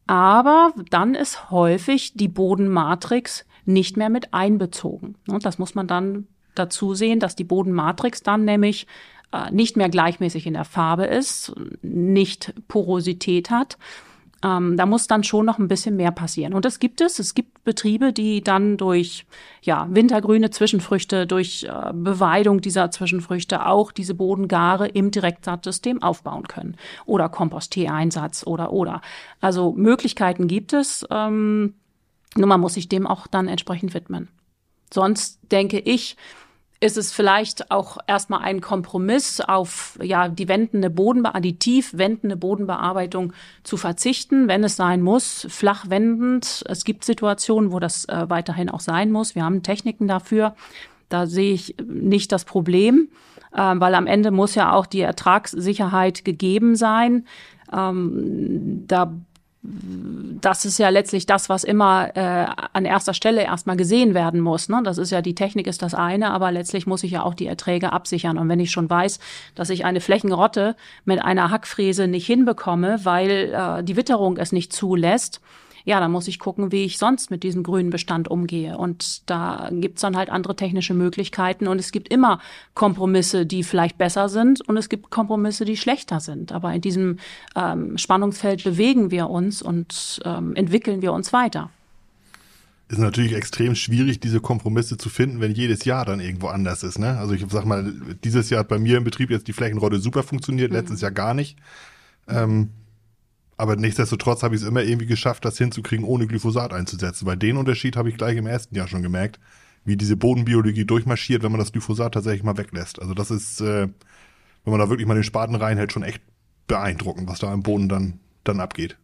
Aber dann ist häufig die Bodenmatrix nicht mehr mit einbezogen. Und das muss man dann dazu sehen, dass die Bodenmatrix dann nämlich äh, nicht mehr gleichmäßig in der Farbe ist, nicht Porosität hat. Ähm, da muss dann schon noch ein bisschen mehr passieren. Und das gibt es. Es gibt Betriebe, die dann durch ja, wintergrüne Zwischenfrüchte, durch äh, Beweidung dieser Zwischenfrüchte auch diese Bodengare im Direktsaatsystem aufbauen können. Oder Kompost-T-Einsatz oder oder. Also Möglichkeiten gibt es. Ähm, nur man muss sich dem auch dann entsprechend widmen. Sonst denke ich, ist es vielleicht auch erstmal ein Kompromiss auf ja die wendende Bodenbe additiv wendende Bodenbearbeitung zu verzichten, wenn es sein muss, flach wendend. Es gibt Situationen, wo das äh, weiterhin auch sein muss. Wir haben Techniken dafür. Da sehe ich nicht das Problem, äh, weil am Ende muss ja auch die Ertragssicherheit gegeben sein. Ähm, da das ist ja letztlich das, was immer äh, an erster Stelle erstmal gesehen werden muss. Ne? Das ist ja die Technik ist das eine, aber letztlich muss ich ja auch die Erträge absichern. Und wenn ich schon weiß, dass ich eine Flächenrotte mit einer Hackfräse nicht hinbekomme, weil äh, die Witterung es nicht zulässt, ja, dann muss ich gucken, wie ich sonst mit diesem grünen Bestand umgehe. Und da gibt's dann halt andere technische Möglichkeiten. Und es gibt immer Kompromisse, die vielleicht besser sind und es gibt Kompromisse, die schlechter sind. Aber in diesem ähm, Spannungsfeld bewegen wir uns und ähm, entwickeln wir uns weiter ist natürlich extrem schwierig, diese Kompromisse zu finden, wenn jedes Jahr dann irgendwo anders ist. Ne? Also ich sag mal, dieses Jahr hat bei mir im Betrieb jetzt die Flächenrolle super funktioniert, mhm. letztes Jahr gar nicht. Ähm, aber nichtsdestotrotz habe ich es immer irgendwie geschafft, das hinzukriegen, ohne Glyphosat einzusetzen. Weil den Unterschied habe ich gleich im ersten Jahr schon gemerkt, wie diese Bodenbiologie durchmarschiert, wenn man das Glyphosat tatsächlich mal weglässt. Also das ist, äh, wenn man da wirklich mal den Spaten reinhält, schon echt beeindruckend, was da im Boden dann, dann abgeht.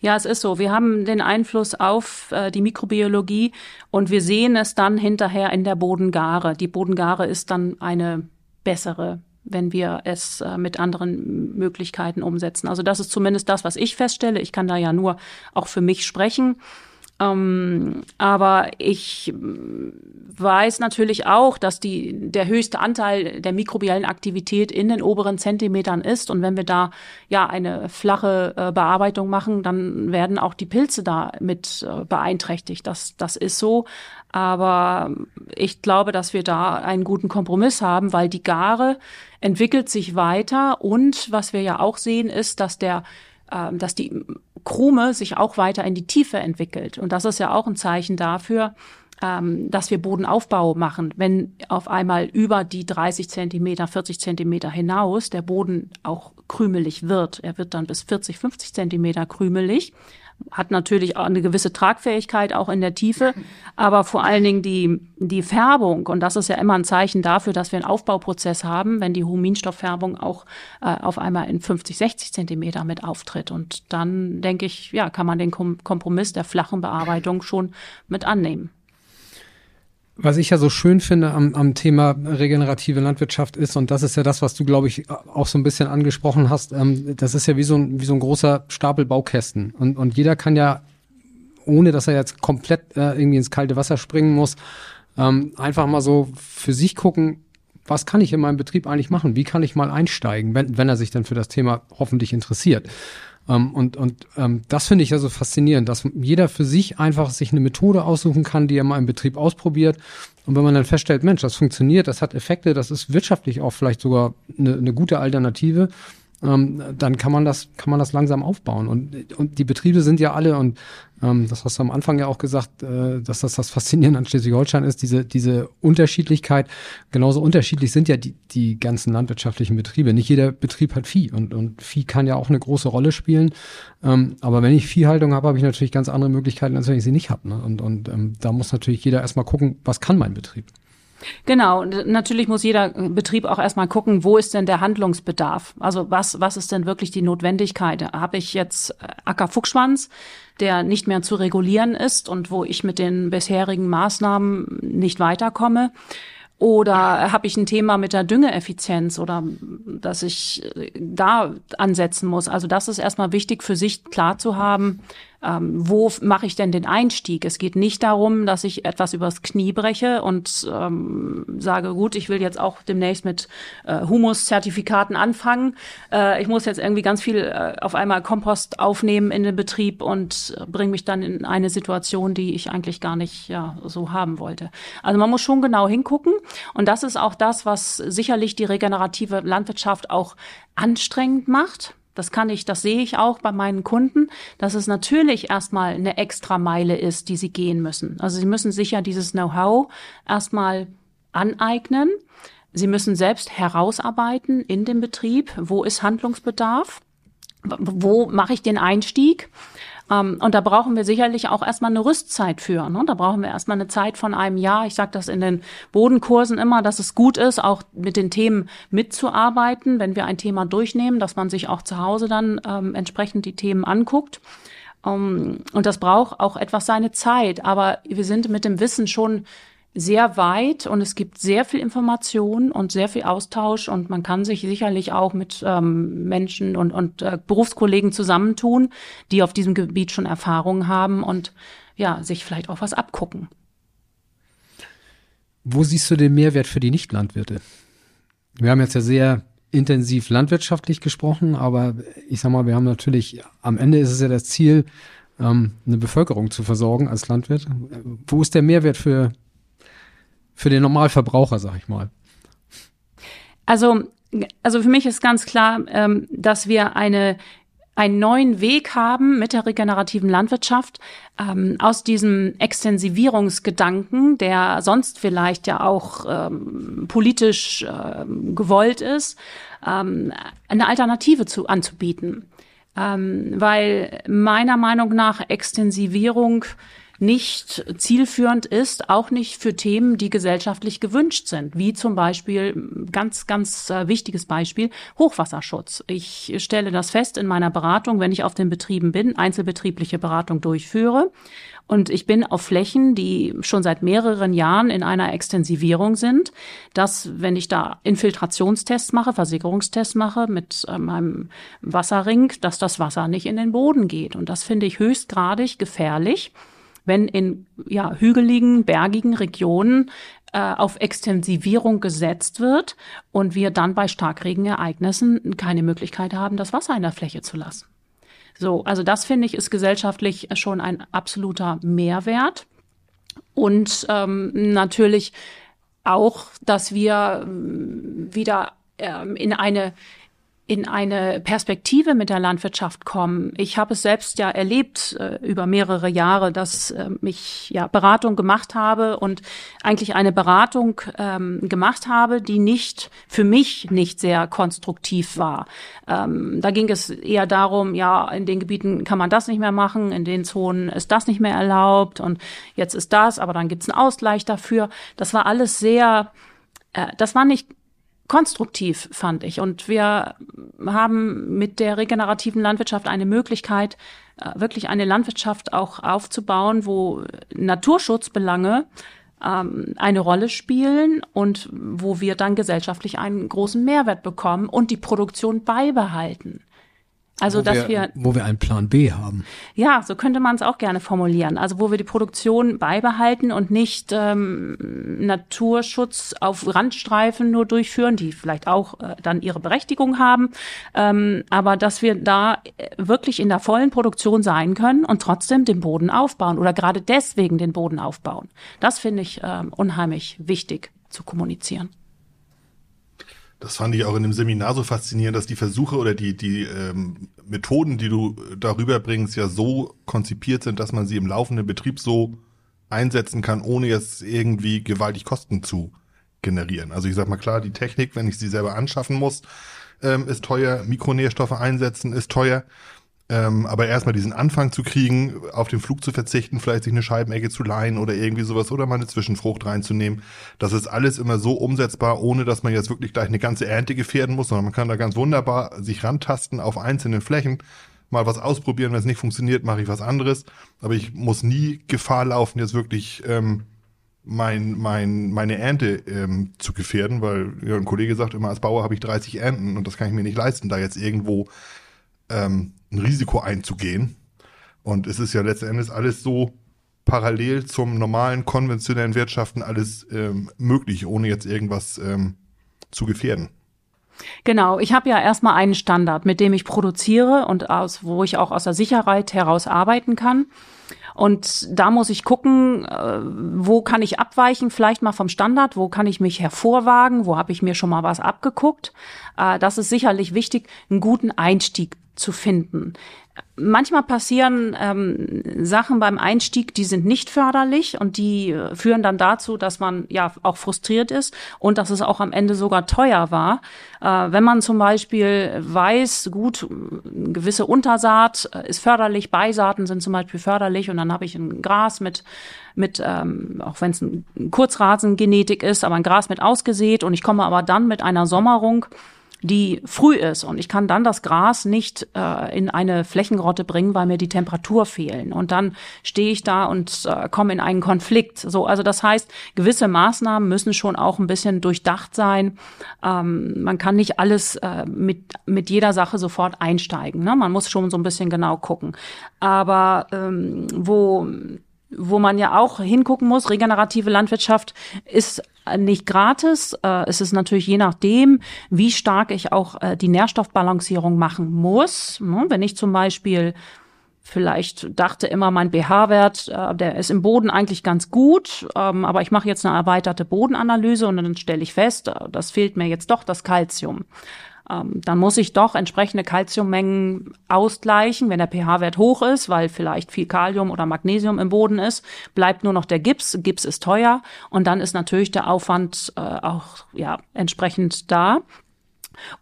Ja, es ist so. Wir haben den Einfluss auf äh, die Mikrobiologie und wir sehen es dann hinterher in der Bodengare. Die Bodengare ist dann eine bessere wenn wir es äh, mit anderen Möglichkeiten umsetzen. Also das ist zumindest das, was ich feststelle. Ich kann da ja nur auch für mich sprechen. Ähm, aber ich weiß natürlich auch, dass die, der höchste Anteil der mikrobiellen Aktivität in den oberen Zentimetern ist. Und wenn wir da ja eine flache äh, Bearbeitung machen, dann werden auch die Pilze da mit äh, beeinträchtigt. Das, das ist so. Aber ich glaube, dass wir da einen guten Kompromiss haben, weil die Gare entwickelt sich weiter. Und was wir ja auch sehen, ist, dass der ähm, dass die Krume sich auch weiter in die Tiefe entwickelt. Und das ist ja auch ein Zeichen dafür, ähm, dass wir Bodenaufbau machen. Wenn auf einmal über die 30 Zentimeter, 40 Zentimeter hinaus der Boden auch krümelig wird. Er wird dann bis 40, 50 Zentimeter krümelig hat natürlich auch eine gewisse Tragfähigkeit auch in der Tiefe, aber vor allen Dingen die, die Färbung, und das ist ja immer ein Zeichen dafür, dass wir einen Aufbauprozess haben, wenn die Huminstofffärbung auch äh, auf einmal in 50, 60 Zentimeter mit auftritt. Und dann denke ich, ja, kann man den Kompromiss der flachen Bearbeitung schon mit annehmen. Was ich ja so schön finde am, am Thema regenerative Landwirtschaft ist, und das ist ja das, was du, glaube ich, auch so ein bisschen angesprochen hast, ähm, das ist ja wie so ein, wie so ein großer Stapel Baukästen. Und, und jeder kann ja, ohne dass er jetzt komplett äh, irgendwie ins kalte Wasser springen muss, ähm, einfach mal so für sich gucken, was kann ich in meinem Betrieb eigentlich machen? Wie kann ich mal einsteigen, wenn, wenn er sich dann für das Thema hoffentlich interessiert? Ähm, und und ähm, das finde ich ja so faszinierend, dass jeder für sich einfach sich eine Methode aussuchen kann, die er mal im Betrieb ausprobiert. Und wenn man dann feststellt, Mensch, das funktioniert, das hat Effekte, das ist wirtschaftlich auch vielleicht sogar eine, eine gute Alternative, ähm, dann kann man das, kann man das langsam aufbauen. Und, und die Betriebe sind ja alle, und ähm, das hast du am Anfang ja auch gesagt, äh, dass das das Faszinierende an Schleswig-Holstein ist, diese, diese Unterschiedlichkeit. Genauso unterschiedlich sind ja die, die ganzen landwirtschaftlichen Betriebe. Nicht jeder Betrieb hat Vieh und, und Vieh kann ja auch eine große Rolle spielen. Ähm, aber wenn ich Viehhaltung habe, habe ich natürlich ganz andere Möglichkeiten, als wenn ich sie nicht habe. Ne? Und, und ähm, da muss natürlich jeder erstmal gucken, was kann mein Betrieb. Genau, natürlich muss jeder Betrieb auch erstmal gucken, wo ist denn der Handlungsbedarf? Also was, was ist denn wirklich die Notwendigkeit? Habe ich jetzt äh, Ackerfuchsschwanz, der nicht mehr zu regulieren ist und wo ich mit den bisherigen Maßnahmen nicht weiterkomme? Oder habe ich ein Thema mit der Düngeeffizienz oder dass ich da ansetzen muss? Also das ist erstmal wichtig für sich klar zu haben, ähm, wo mache ich denn den Einstieg? Es geht nicht darum, dass ich etwas übers Knie breche und ähm, sage, gut, ich will jetzt auch demnächst mit äh, Humus-Zertifikaten anfangen. Äh, ich muss jetzt irgendwie ganz viel äh, auf einmal Kompost aufnehmen in den Betrieb und äh, bringe mich dann in eine Situation, die ich eigentlich gar nicht ja, so haben wollte. Also man muss schon genau hingucken und das ist auch das, was sicherlich die regenerative Landwirtschaft auch anstrengend macht das kann ich, das sehe ich auch bei meinen Kunden, dass es natürlich erstmal eine extra Meile ist, die sie gehen müssen. Also sie müssen sich ja dieses Know-how erstmal aneignen. Sie müssen selbst herausarbeiten in dem Betrieb, wo ist Handlungsbedarf, wo mache ich den Einstieg ähm, und da brauchen wir sicherlich auch erstmal eine Rüstzeit für. Ne? Da brauchen wir erstmal eine Zeit von einem Jahr. Ich sage das in den Bodenkursen immer, dass es gut ist, auch mit den Themen mitzuarbeiten, wenn wir ein Thema durchnehmen, dass man sich auch zu Hause dann ähm, entsprechend die Themen anguckt. Um, ähm, und das braucht auch etwas seine Zeit. Aber wir sind mit dem Wissen schon sehr weit und es gibt sehr viel Information und sehr viel Austausch und man kann sich sicherlich auch mit ähm, Menschen und, und äh, Berufskollegen zusammentun, die auf diesem Gebiet schon Erfahrungen haben und ja, sich vielleicht auch was abgucken. Wo siehst du den Mehrwert für die Nichtlandwirte? Wir haben jetzt ja sehr intensiv landwirtschaftlich gesprochen, aber ich sag mal, wir haben natürlich, am Ende ist es ja das Ziel, ähm, eine Bevölkerung zu versorgen als Landwirt. Wo ist der Mehrwert für für den Normalverbraucher, sag ich mal? Also, also für mich ist ganz klar, ähm, dass wir eine einen neuen Weg haben mit der regenerativen Landwirtschaft ähm, aus diesem Extensivierungsgedanken, der sonst vielleicht ja auch ähm, politisch äh, gewollt ist, ähm, eine Alternative zu anzubieten, ähm, weil meiner Meinung nach Extensivierung nicht zielführend ist, auch nicht für Themen, die gesellschaftlich gewünscht sind, wie zum Beispiel, ganz, ganz äh, wichtiges Beispiel, Hochwasserschutz. Ich stelle das fest in meiner Beratung, wenn ich auf den Betrieben bin, einzelbetriebliche Beratung durchführe. Und ich bin auf Flächen, die schon seit mehreren Jahren in einer Extensivierung sind, dass, wenn ich da Infiltrationstests mache, Versickerungstests mache mit äh, meinem Wasserring, dass das Wasser nicht in den Boden geht. Und das finde ich höchstgradig gefährlich wenn in ja, hügeligen, bergigen Regionen äh, auf Extensivierung gesetzt wird und wir dann bei Starkregenereignissen keine Möglichkeit haben, das Wasser in der Fläche zu lassen. So, also das finde ich ist gesellschaftlich schon ein absoluter Mehrwert. Und ähm, natürlich auch, dass wir ähm, wieder ähm, in eine in eine Perspektive mit der Landwirtschaft kommen. Ich habe es selbst ja erlebt äh, über mehrere Jahre, dass äh, ich ja Beratung gemacht habe und eigentlich eine Beratung ähm, gemacht habe, die nicht für mich nicht sehr konstruktiv war. Ähm, da ging es eher darum, ja, in den Gebieten kann man das nicht mehr machen, in den Zonen ist das nicht mehr erlaubt und jetzt ist das, aber dann gibt es einen Ausgleich dafür. Das war alles sehr, äh, das war nicht konstruktiv, fand ich. Und wir haben mit der regenerativen Landwirtschaft eine Möglichkeit, äh, wirklich eine Landwirtschaft auch aufzubauen, wo Naturschutzbelange ähm, eine Rolle spielen und wo wir dann gesellschaftlich einen großen Mehrwert bekommen und die Produktion beibehalten. Also, wo dass wir, wir, wo wir einen Plan B haben. Ja, so könnte man es auch gerne formulieren. Also, wo wir die Produktion beibehalten und nicht ähm, Naturschutz auf Randstreifen nur durchführen, die vielleicht auch äh, dann ihre Berechtigung haben, ähm, aber dass wir da äh, wirklich in der vollen Produktion sein können und trotzdem den Boden aufbauen oder gerade deswegen den Boden aufbauen. Das finde ich äh, unheimlich wichtig zu kommunizieren. Das fand ich auch in dem Seminar so faszinierend, dass die Versuche oder die, die ähm, Methoden, die du darüber bringst, ja so konzipiert sind, dass man sie im laufenden Betrieb so einsetzen kann, ohne jetzt irgendwie gewaltig Kosten zu generieren. Also ich sag mal klar, die Technik, wenn ich sie selber anschaffen muss, ähm, ist teuer. Mikronährstoffe einsetzen ist teuer. Ähm, aber erstmal diesen Anfang zu kriegen, auf den Flug zu verzichten, vielleicht sich eine Scheibenecke zu leihen oder irgendwie sowas oder mal eine Zwischenfrucht reinzunehmen. Das ist alles immer so umsetzbar, ohne dass man jetzt wirklich gleich eine ganze Ernte gefährden muss, sondern man kann da ganz wunderbar sich rantasten auf einzelnen Flächen, mal was ausprobieren, wenn es nicht funktioniert, mache ich was anderes. Aber ich muss nie Gefahr laufen, jetzt wirklich ähm, mein, mein, meine Ernte ähm, zu gefährden, weil ja, ein Kollege sagt immer, als Bauer habe ich 30 Ernten und das kann ich mir nicht leisten, da jetzt irgendwo ähm, ein Risiko einzugehen. Und es ist ja letzten Endes alles so parallel zum normalen konventionellen Wirtschaften alles ähm, möglich, ohne jetzt irgendwas ähm, zu gefährden. Genau, ich habe ja erstmal einen Standard, mit dem ich produziere und aus, wo ich auch aus der Sicherheit heraus arbeiten kann. Und da muss ich gucken, äh, wo kann ich abweichen, vielleicht mal vom Standard, wo kann ich mich hervorwagen, wo habe ich mir schon mal was abgeguckt. Äh, das ist sicherlich wichtig, einen guten Einstieg zu finden. Manchmal passieren ähm, Sachen beim Einstieg, die sind nicht förderlich und die äh, führen dann dazu, dass man ja auch frustriert ist und dass es auch am Ende sogar teuer war. Äh, wenn man zum Beispiel weiß, gut, gewisse Untersaat äh, ist förderlich, Beisaaten sind zum Beispiel förderlich und dann habe ich ein Gras mit mit, ähm, auch wenn es ein Kurzrasengenetik ist, aber ein Gras mit ausgesät und ich komme aber dann mit einer Sommerung die früh ist und ich kann dann das Gras nicht äh, in eine Flächengrotte bringen, weil mir die Temperatur fehlen und dann stehe ich da und äh, komme in einen Konflikt. So, also das heißt, gewisse Maßnahmen müssen schon auch ein bisschen durchdacht sein. Ähm, man kann nicht alles äh, mit mit jeder Sache sofort einsteigen. Ne? Man muss schon so ein bisschen genau gucken. Aber ähm, wo wo man ja auch hingucken muss, regenerative Landwirtschaft ist nicht gratis. Äh, es ist natürlich je nachdem, wie stark ich auch äh, die Nährstoffbalancierung machen muss. Ne? Wenn ich zum Beispiel vielleicht dachte immer, mein pH-Wert, äh, der ist im Boden eigentlich ganz gut, ähm, aber ich mache jetzt eine erweiterte Bodenanalyse und dann stelle ich fest, das fehlt mir jetzt doch das Calcium ähm, dann muss ich doch entsprechende Kalziummengen ausgleichen. Wenn der pH-Wert hoch ist, weil vielleicht viel Kalium oder Magnesium im Boden ist, bleibt nur noch der Gips. Gips ist teuer und dann ist natürlich der Aufwand äh, auch ja entsprechend da.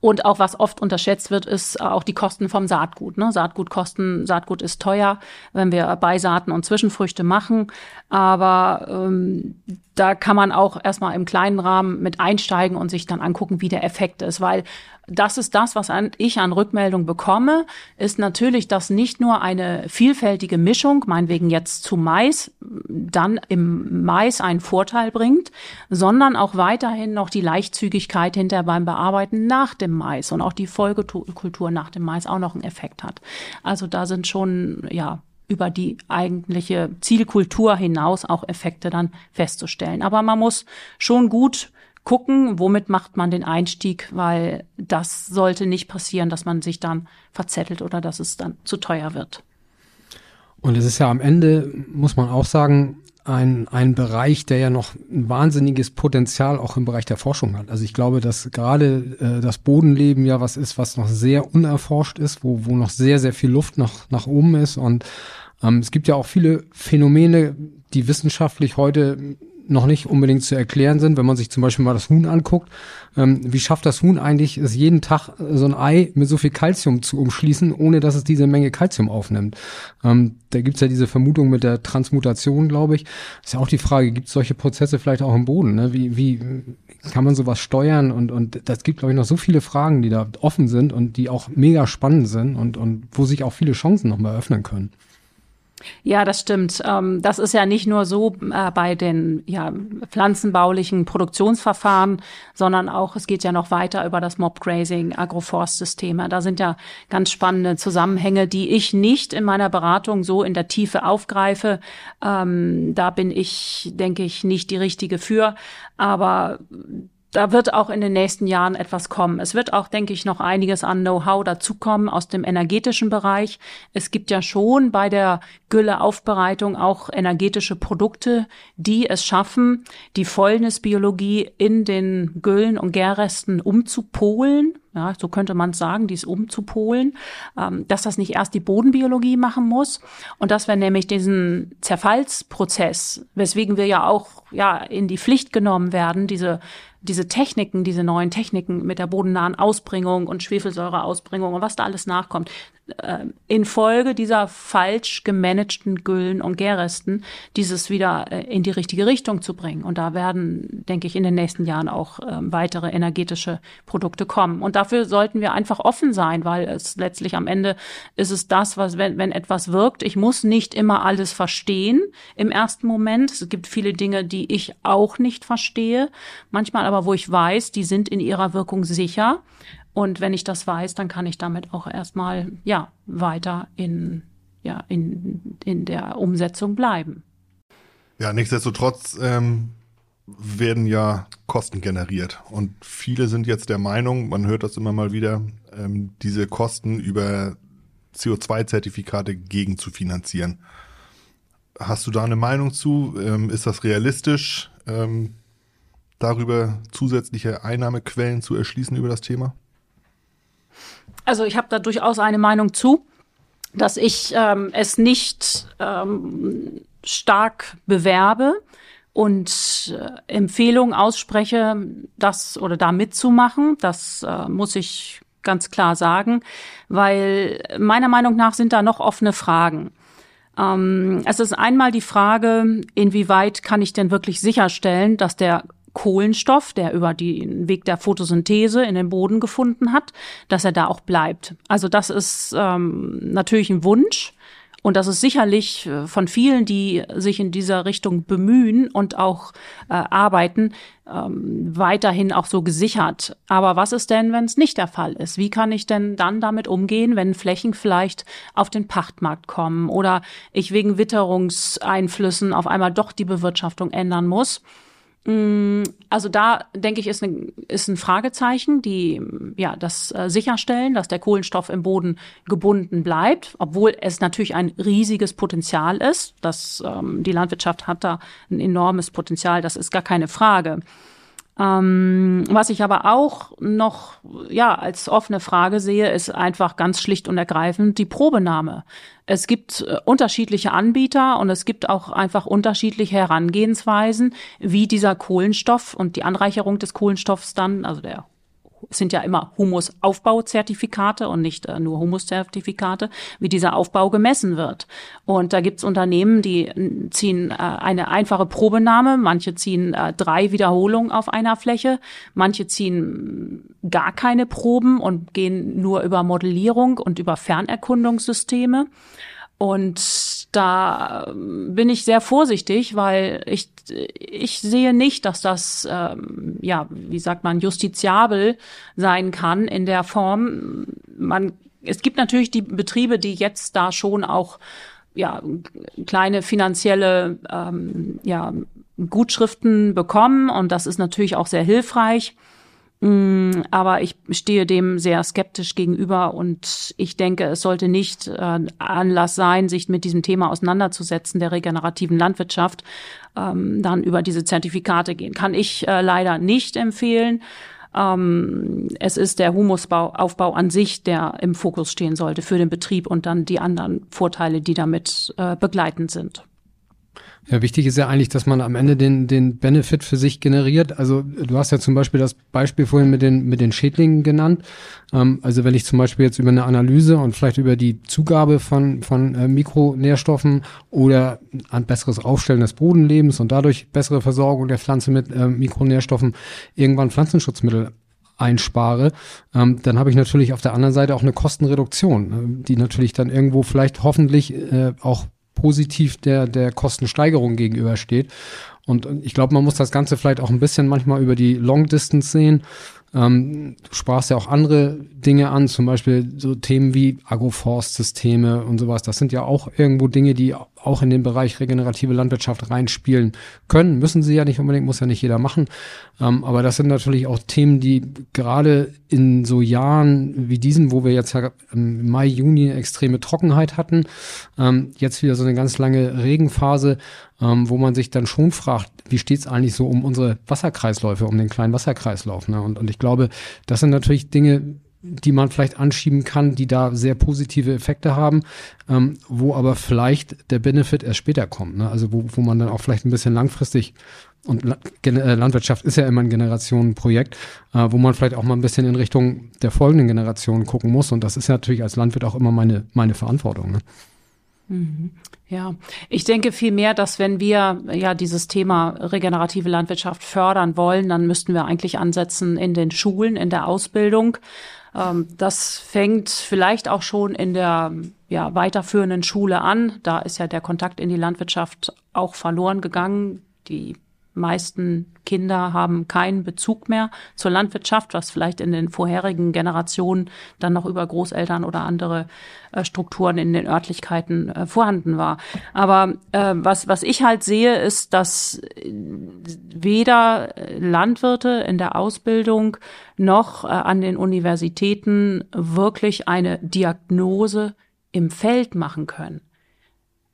Und auch was oft unterschätzt wird, ist auch die Kosten vom Saatgut. Ne? Saatgutkosten, Saatgut ist teuer, wenn wir Beisaaten und Zwischenfrüchte machen. Aber ähm, da kann man auch erstmal im kleinen Rahmen mit einsteigen und sich dann angucken, wie der Effekt ist. Weil das ist das, was ich an Rückmeldung bekomme, ist natürlich, dass nicht nur eine vielfältige Mischung, meinetwegen jetzt zu Mais, dann im Mais einen Vorteil bringt, sondern auch weiterhin noch die Leichtzügigkeit hinter beim Bearbeiten nach dem Mais und auch die Folgekultur nach dem Mais auch noch einen Effekt hat. Also da sind schon, ja, über die eigentliche Zielkultur hinaus auch Effekte dann festzustellen. Aber man muss schon gut gucken, womit macht man den Einstieg, weil das sollte nicht passieren, dass man sich dann verzettelt oder dass es dann zu teuer wird. Und es ist ja am Ende, muss man auch sagen, ein, ein Bereich, der ja noch ein wahnsinniges Potenzial auch im Bereich der Forschung hat. Also ich glaube, dass gerade äh, das Bodenleben ja was ist, was noch sehr unerforscht ist, wo, wo noch sehr, sehr viel Luft noch nach oben ist. Und ähm, es gibt ja auch viele Phänomene, die wissenschaftlich heute noch nicht unbedingt zu erklären sind, wenn man sich zum Beispiel mal das Huhn anguckt. Ähm, wie schafft das Huhn eigentlich, es jeden Tag äh, so ein Ei mit so viel Kalzium zu umschließen, ohne dass es diese Menge Kalzium aufnimmt? Ähm, da gibt's ja diese Vermutung mit der Transmutation, glaube ich. Ist ja auch die Frage, gibt es solche Prozesse vielleicht auch im Boden? Ne? Wie, wie kann man sowas steuern? Und, und das gibt, glaube ich, noch so viele Fragen, die da offen sind und die auch mega spannend sind und, und wo sich auch viele Chancen nochmal öffnen können. Ja, das stimmt. Ähm, das ist ja nicht nur so äh, bei den ja, pflanzenbaulichen Produktionsverfahren, sondern auch, es geht ja noch weiter über das Mob-Grazing, Agroforstsysteme. Da sind ja ganz spannende Zusammenhänge, die ich nicht in meiner Beratung so in der Tiefe aufgreife. Ähm, da bin ich, denke ich, nicht die richtige für. Aber da wird auch in den nächsten Jahren etwas kommen. Es wird auch, denke ich, noch einiges an Know-how dazukommen aus dem energetischen Bereich. Es gibt ja schon bei der Gülleaufbereitung auch energetische Produkte, die es schaffen, die Fäulnisbiologie in den Güllen und Gärresten umzupolen. Ja, so könnte man sagen, dies umzupolen, ähm, dass das nicht erst die Bodenbiologie machen muss und dass wir nämlich diesen Zerfallsprozess, weswegen wir ja auch ja in die Pflicht genommen werden, diese diese Techniken, diese neuen Techniken mit der bodennahen Ausbringung und Schwefelsäureausbringung und was da alles nachkommt, äh, infolge dieser falsch gemanagten Güllen und Gärresten dieses wieder äh, in die richtige Richtung zu bringen. Und da werden, denke ich, in den nächsten Jahren auch ähm, weitere energetische Produkte kommen. Und dafür sollten wir einfach offen sein, weil es letztlich am Ende ist es das, was, wenn, wenn etwas wirkt, ich muss nicht immer alles verstehen im ersten Moment. Es gibt viele Dinge, die ich auch nicht verstehe. Manchmal aber, wo ich weiß, die sind in ihrer Wirkung sicher. Und wenn ich das weiß, dann kann ich damit auch erstmal, ja, weiter in, ja, in, in der Umsetzung bleiben. Ja, nichtsdestotrotz ähm, werden ja Kosten generiert. Und viele sind jetzt der Meinung, man hört das immer mal wieder, ähm, diese Kosten über CO2-Zertifikate gegen zu finanzieren. Hast du da eine Meinung zu? Ähm, ist das realistisch, ähm, darüber zusätzliche Einnahmequellen zu erschließen über das Thema? Also ich habe da durchaus eine Meinung zu, dass ich ähm, es nicht ähm, stark bewerbe und äh, Empfehlungen ausspreche, das oder da mitzumachen. Das äh, muss ich ganz klar sagen, weil meiner Meinung nach sind da noch offene Fragen. Ähm, es ist einmal die Frage, inwieweit kann ich denn wirklich sicherstellen, dass der Kohlenstoff, der über den Weg der Photosynthese in den Boden gefunden hat, dass er da auch bleibt. Also das ist ähm, natürlich ein Wunsch. Und das ist sicherlich äh, von vielen, die sich in dieser Richtung bemühen und auch äh, arbeiten, ähm, weiterhin auch so gesichert. Aber was ist denn, wenn es nicht der Fall ist? Wie kann ich denn dann damit umgehen, wenn Flächen vielleicht auf den Pachtmarkt kommen oder ich wegen Witterungseinflüssen auf einmal doch die Bewirtschaftung ändern muss? Mm, also da denke ich, ist, ein ist ein Fragezeichen, die ja das äh, sicherstellen, dass der Kohlenstoff im Boden gebunden bleibt, obwohl es natürlich ein riesiges Potenzial ist. Das, ähm, die Landwirtschaft hat da ein enormes Potenzial, das ist gar keine Frage. Ähm, was ich aber auch noch ja als offene Frage sehe, ist einfach ganz schlicht und ergreifend die Probenahme. Es gibt äh, unterschiedliche Anbieter und es gibt auch einfach unterschiedliche Herangehensweisen, wie dieser Kohlenstoff und die Anreicherung des Kohlenstoffs dann, also der sind ja immer Humusaufbauzertifikate und nicht äh, nur Humuszertifikate, wie dieser Aufbau gemessen wird. Und da gibt's Unternehmen, die äh, ziehen äh, eine einfache Probenahme, manche ziehen äh, drei Wiederholungen auf einer Fläche, manche ziehen gar keine Proben und gehen nur über Modellierung und über Fernerkundungssysteme. Und da ähm, bin ich sehr vorsichtig, weil ich, ich sehe nicht, dass das, ähm, ja, wie sagt man, justiziabel sein kann in der Form. Man, es gibt natürlich die Betriebe, die jetzt da schon auch ja, kleine finanzielle ähm, ja, Gutschriften bekommen und das ist natürlich auch sehr hilfreich. Mm, aber ich stehe dem sehr skeptisch gegenüber und ich denke, es sollte nicht äh, Anlass sein, sich mit diesem Thema auseinanderzusetzen, der regenerativen Landwirtschaft, ähm, dann über diese Zertifikate gehen. Kann ich äh, leider nicht empfehlen. Ähm, es ist der Humusaufbau an sich, der im Fokus stehen sollte für den Betrieb und dann die anderen Vorteile, die damit äh, begleitend sind. Ja, wichtig ist ja eigentlich, dass man am Ende den, den Benefit für sich generiert. Also du hast ja zum Beispiel das Beispiel vorhin mit den, mit den Schädlingen genannt. Ähm, also wenn ich zum Beispiel jetzt über eine Analyse und vielleicht über die Zugabe von, von äh, Mikronährstoffen oder ein besseres Aufstellen des Bodenlebens und dadurch bessere Versorgung der Pflanze mit äh, Mikronährstoffen irgendwann Pflanzenschutzmittel einspare, ähm, dann habe ich natürlich auf der anderen Seite auch eine Kostenreduktion, äh, die natürlich dann irgendwo vielleicht hoffentlich äh, auch positiv der, der Kostensteigerung gegenübersteht. Und ich glaube, man muss das Ganze vielleicht auch ein bisschen manchmal über die Long Distance sehen. Ähm, du sprachst ja auch andere Dinge an, zum Beispiel so Themen wie Agroforst-Systeme und sowas. Das sind ja auch irgendwo Dinge, die auch in den Bereich regenerative Landwirtschaft reinspielen können. Müssen sie ja nicht unbedingt, muss ja nicht jeder machen. Ähm, aber das sind natürlich auch Themen, die gerade in so Jahren wie diesen, wo wir jetzt ja im Mai, Juni extreme Trockenheit hatten, ähm, jetzt wieder so eine ganz lange Regenphase, ähm, wo man sich dann schon fragt, wie steht es eigentlich so um unsere Wasserkreisläufe, um den kleinen Wasserkreislauf. Ne? Und, und ich glaube, das sind natürlich Dinge, die man vielleicht anschieben kann, die da sehr positive Effekte haben, ähm, wo aber vielleicht der Benefit erst später kommt. Ne? Also wo, wo man dann auch vielleicht ein bisschen langfristig und äh, Landwirtschaft ist ja immer ein Generationenprojekt, äh, wo man vielleicht auch mal ein bisschen in Richtung der folgenden Generation gucken muss. Und das ist natürlich als Landwirt auch immer meine, meine Verantwortung. Ne? Mhm. Ja, ich denke vielmehr, dass wenn wir ja dieses Thema regenerative Landwirtschaft fördern wollen, dann müssten wir eigentlich ansetzen in den Schulen, in der Ausbildung. Ähm, das fängt vielleicht auch schon in der ja, weiterführenden Schule an. Da ist ja der Kontakt in die Landwirtschaft auch verloren gegangen. Die meisten Kinder haben keinen Bezug mehr zur Landwirtschaft, was vielleicht in den vorherigen Generationen dann noch über Großeltern oder andere äh, Strukturen in den Örtlichkeiten äh, vorhanden war. Aber äh, was, was ich halt sehe, ist, dass weder Landwirte in der Ausbildung noch äh, an den Universitäten wirklich eine Diagnose im Feld machen können.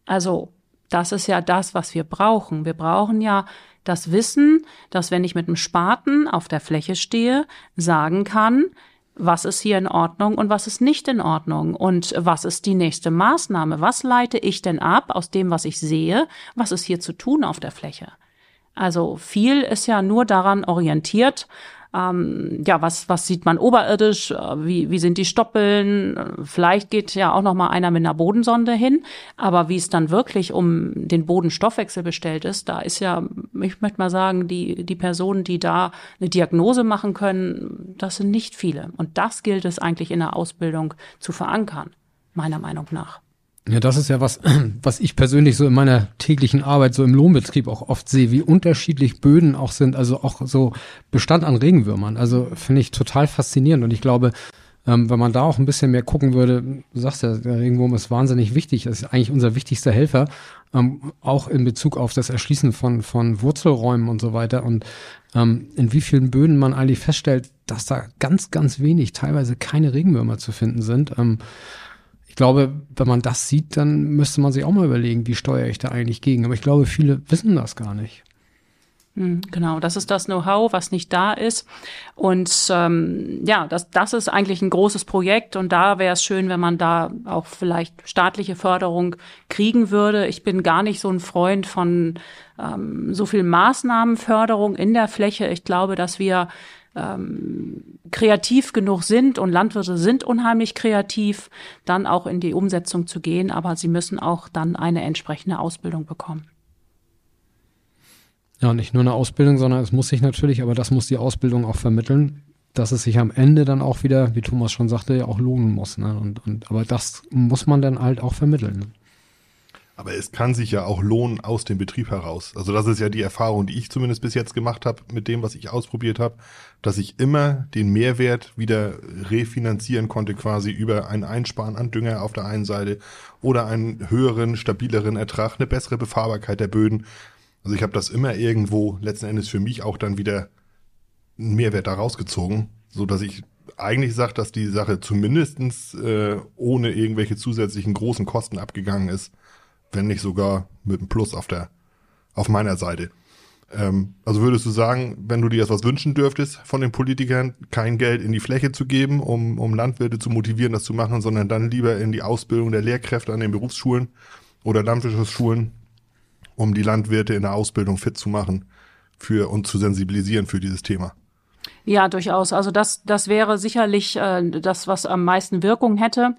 Also das ist ja das, was wir brauchen. Wir brauchen ja das Wissen, dass wenn ich mit einem Spaten auf der Fläche stehe, sagen kann, was ist hier in Ordnung und was ist nicht in Ordnung und was ist die nächste Maßnahme? Was leite ich denn ab aus dem, was ich sehe? Was ist hier zu tun auf der Fläche? Also viel ist ja nur daran orientiert, ähm, ja, was, was sieht man oberirdisch? Äh, wie, wie sind die Stoppeln? Vielleicht geht ja auch noch mal einer mit einer Bodensonde hin. Aber wie es dann wirklich um den Bodenstoffwechsel bestellt ist, da ist ja, ich möchte mal sagen, die, die Personen, die da eine Diagnose machen können, das sind nicht viele. Und das gilt es eigentlich in der Ausbildung zu verankern, meiner Meinung nach. Ja, das ist ja was, was ich persönlich so in meiner täglichen Arbeit so im Lohnbetrieb auch oft sehe, wie unterschiedlich Böden auch sind, also auch so Bestand an Regenwürmern. Also finde ich total faszinierend und ich glaube, ähm, wenn man da auch ein bisschen mehr gucken würde, du sagst ja, der Regenwurm ist wahnsinnig wichtig, das ist eigentlich unser wichtigster Helfer, ähm, auch in Bezug auf das Erschließen von, von Wurzelräumen und so weiter und ähm, in wie vielen Böden man eigentlich feststellt, dass da ganz, ganz wenig, teilweise keine Regenwürmer zu finden sind. Ähm, ich glaube, wenn man das sieht, dann müsste man sich auch mal überlegen, wie steuere ich da eigentlich gegen. Aber ich glaube, viele wissen das gar nicht. Hm, genau, das ist das Know-how, was nicht da ist. Und ähm, ja, das, das ist eigentlich ein großes Projekt und da wäre es schön, wenn man da auch vielleicht staatliche Förderung kriegen würde. Ich bin gar nicht so ein Freund von ähm, so viel Maßnahmenförderung in der Fläche. Ich glaube, dass wir ähm, kreativ genug sind und Landwirte sind unheimlich kreativ, dann auch in die Umsetzung zu gehen, aber sie müssen auch dann eine entsprechende Ausbildung bekommen. Ja, nicht nur eine Ausbildung, sondern es muss sich natürlich, aber das muss die Ausbildung auch vermitteln, dass es sich am Ende dann auch wieder, wie Thomas schon sagte, ja auch lohnen muss. Ne? Und, und, aber das muss man dann halt auch vermitteln. Aber es kann sich ja auch lohnen aus dem Betrieb heraus. Also das ist ja die Erfahrung, die ich zumindest bis jetzt gemacht habe mit dem, was ich ausprobiert habe, dass ich immer den Mehrwert wieder refinanzieren konnte, quasi über ein Einsparen an Dünger auf der einen Seite oder einen höheren, stabileren Ertrag, eine bessere Befahrbarkeit der Böden. Also ich habe das immer irgendwo letzten Endes für mich auch dann wieder einen Mehrwert daraus gezogen, so dass ich eigentlich sage, dass die Sache zumindestens äh, ohne irgendwelche zusätzlichen großen Kosten abgegangen ist wenn nicht sogar mit einem Plus auf der, auf meiner Seite. Ähm, also würdest du sagen, wenn du dir etwas wünschen dürftest von den Politikern, kein Geld in die Fläche zu geben, um, um Landwirte zu motivieren, das zu machen, sondern dann lieber in die Ausbildung der Lehrkräfte an den Berufsschulen oder Landwirtschaftsschulen, um die Landwirte in der Ausbildung fit zu machen für und zu sensibilisieren für dieses Thema? Ja, durchaus. Also das, das wäre sicherlich äh, das, was am meisten Wirkung hätte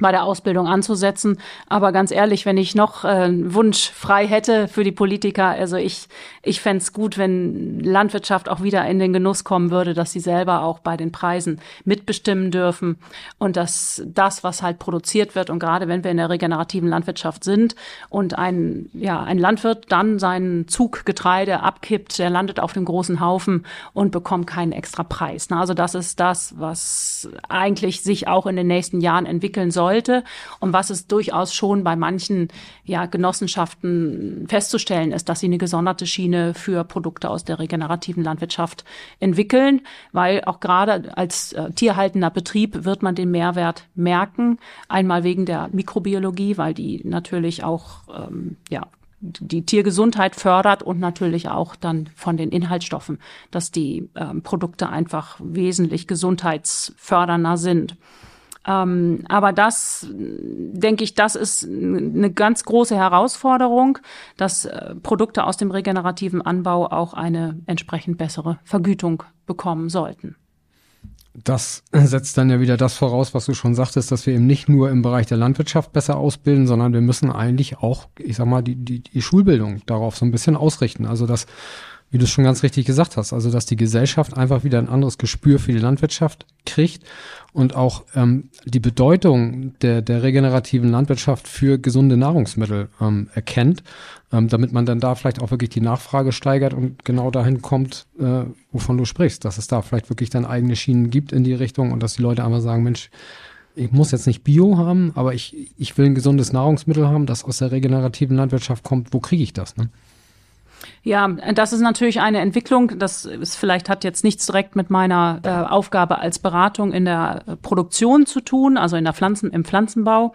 bei der Ausbildung anzusetzen. Aber ganz ehrlich, wenn ich noch äh, einen Wunsch frei hätte für die Politiker, also ich, ich fände gut, wenn Landwirtschaft auch wieder in den Genuss kommen würde, dass sie selber auch bei den Preisen mitbestimmen dürfen und dass das, was halt produziert wird und gerade wenn wir in der regenerativen Landwirtschaft sind und ein, ja, ein Landwirt dann seinen Zug Getreide abkippt, der landet auf dem großen Haufen und bekommt keinen extra Preis. Also das ist das, was eigentlich sich auch in den nächsten Jahren entwickeln soll sollte und was es durchaus schon bei manchen ja, Genossenschaften festzustellen ist, dass sie eine gesonderte Schiene für Produkte aus der regenerativen Landwirtschaft entwickeln, weil auch gerade als äh, tierhaltender Betrieb wird man den Mehrwert merken. Einmal wegen der Mikrobiologie, weil die natürlich auch ähm, ja die Tiergesundheit fördert und natürlich auch dann von den Inhaltsstoffen, dass die ähm, Produkte einfach wesentlich gesundheitsfördernder sind. Ähm, aber das, denke ich, das ist eine ganz große Herausforderung, dass äh, Produkte aus dem regenerativen Anbau auch eine entsprechend bessere Vergütung bekommen sollten. Das setzt dann ja wieder das voraus, was du schon sagtest, dass wir eben nicht nur im Bereich der Landwirtschaft besser ausbilden, sondern wir müssen eigentlich auch, ich sag mal, die, die, die Schulbildung darauf so ein bisschen ausrichten. Also dass wie du es schon ganz richtig gesagt hast, also dass die Gesellschaft einfach wieder ein anderes Gespür für die Landwirtschaft kriegt und auch ähm, die Bedeutung der, der regenerativen Landwirtschaft für gesunde Nahrungsmittel ähm, erkennt, ähm, damit man dann da vielleicht auch wirklich die Nachfrage steigert und genau dahin kommt, äh, wovon du sprichst, dass es da vielleicht wirklich dann eigene Schienen gibt in die Richtung und dass die Leute einfach sagen, Mensch, ich muss jetzt nicht Bio haben, aber ich, ich will ein gesundes Nahrungsmittel haben, das aus der regenerativen Landwirtschaft kommt. Wo kriege ich das? Ne? Ja, das ist natürlich eine Entwicklung. Das ist, vielleicht hat jetzt nichts direkt mit meiner äh, Aufgabe als Beratung in der Produktion zu tun, also in der Pflanzen, im Pflanzenbau.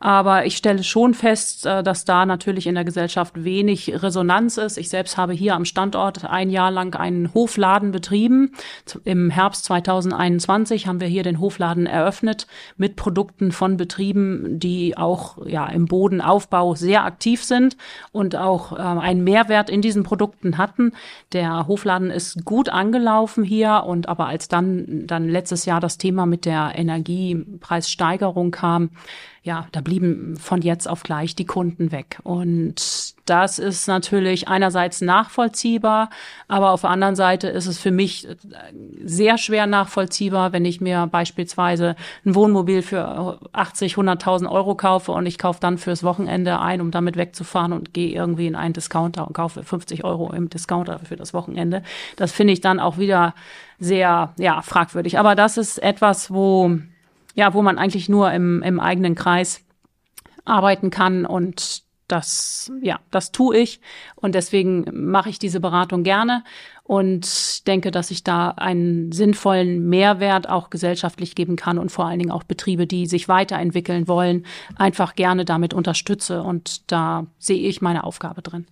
Aber ich stelle schon fest, äh, dass da natürlich in der Gesellschaft wenig Resonanz ist. Ich selbst habe hier am Standort ein Jahr lang einen Hofladen betrieben. Im Herbst 2021 haben wir hier den Hofladen eröffnet mit Produkten von Betrieben, die auch ja im Bodenaufbau sehr aktiv sind und auch äh, einen Mehrwert in diesen Produkten hatten. Der Hofladen ist gut angelaufen hier und aber als dann dann letztes Jahr das Thema mit der Energiepreissteigerung kam, ja, da blieben von jetzt auf gleich die Kunden weg. Und das ist natürlich einerseits nachvollziehbar, aber auf der anderen Seite ist es für mich sehr schwer nachvollziehbar, wenn ich mir beispielsweise ein Wohnmobil für 80, 100.000 Euro kaufe und ich kaufe dann fürs Wochenende ein, um damit wegzufahren und gehe irgendwie in einen Discounter und kaufe 50 Euro im Discounter für das Wochenende. Das finde ich dann auch wieder sehr, ja, fragwürdig. Aber das ist etwas, wo ja, wo man eigentlich nur im, im eigenen Kreis arbeiten kann und das, ja, das tue ich und deswegen mache ich diese Beratung gerne und denke, dass ich da einen sinnvollen Mehrwert auch gesellschaftlich geben kann und vor allen Dingen auch Betriebe, die sich weiterentwickeln wollen, einfach gerne damit unterstütze und da sehe ich meine Aufgabe drin.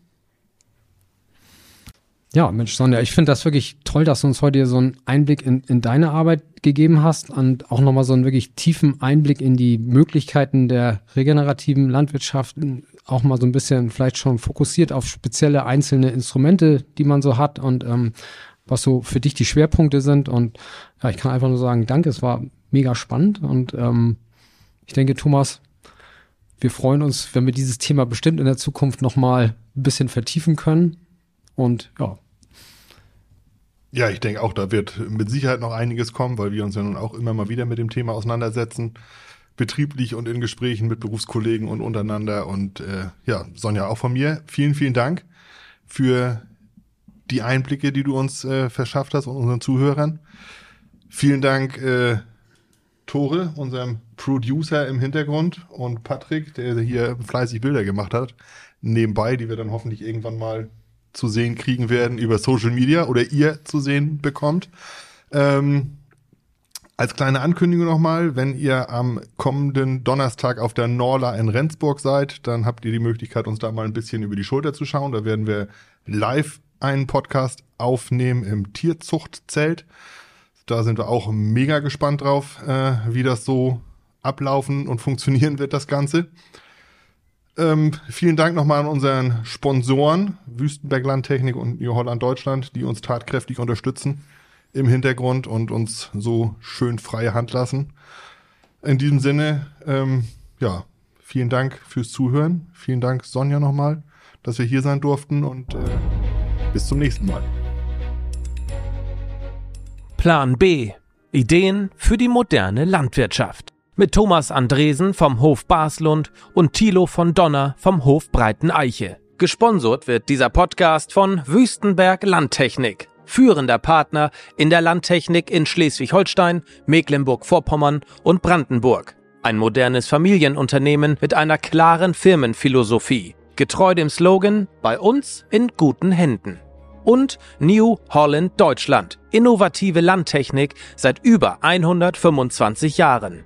Ja, Mensch, Sonja, ich finde das wirklich toll, dass du uns heute so einen Einblick in, in deine Arbeit gegeben hast und auch nochmal so einen wirklich tiefen Einblick in die Möglichkeiten der regenerativen Landwirtschaft, auch mal so ein bisschen vielleicht schon fokussiert auf spezielle einzelne Instrumente, die man so hat und ähm, was so für dich die Schwerpunkte sind. Und ja, ich kann einfach nur sagen, danke, es war mega spannend und ähm, ich denke, Thomas, wir freuen uns, wenn wir dieses Thema bestimmt in der Zukunft nochmal ein bisschen vertiefen können. Und ja, ja, ich denke auch, da wird mit Sicherheit noch einiges kommen, weil wir uns ja nun auch immer mal wieder mit dem Thema auseinandersetzen, betrieblich und in Gesprächen mit Berufskollegen und untereinander. Und äh, ja, Sonja, auch von mir vielen, vielen Dank für die Einblicke, die du uns äh, verschafft hast und unseren Zuhörern. Vielen Dank, äh, Tore, unserem Producer im Hintergrund und Patrick, der hier fleißig Bilder gemacht hat, nebenbei, die wir dann hoffentlich irgendwann mal zu sehen kriegen werden über Social Media oder ihr zu sehen bekommt. Ähm, als kleine Ankündigung nochmal, wenn ihr am kommenden Donnerstag auf der Norla in Rendsburg seid, dann habt ihr die Möglichkeit, uns da mal ein bisschen über die Schulter zu schauen. Da werden wir live einen Podcast aufnehmen im Tierzuchtzelt. Da sind wir auch mega gespannt drauf, äh, wie das so ablaufen und funktionieren wird, das Ganze. Ähm, vielen Dank nochmal an unseren Sponsoren, Wüstenberg Landtechnik und New Holland Deutschland, die uns tatkräftig unterstützen im Hintergrund und uns so schön freie Hand lassen. In diesem Sinne, ähm, ja, vielen Dank fürs Zuhören. Vielen Dank, Sonja, nochmal, dass wir hier sein durften und äh, bis zum nächsten Mal. Plan B. Ideen für die moderne Landwirtschaft mit Thomas Andresen vom Hof Baslund und Thilo von Donner vom Hof Breiten Eiche. Gesponsert wird dieser Podcast von Wüstenberg Landtechnik, führender Partner in der Landtechnik in Schleswig-Holstein, Mecklenburg-Vorpommern und Brandenburg. Ein modernes Familienunternehmen mit einer klaren Firmenphilosophie, getreu dem Slogan Bei uns in guten Händen. Und New Holland Deutschland, innovative Landtechnik seit über 125 Jahren.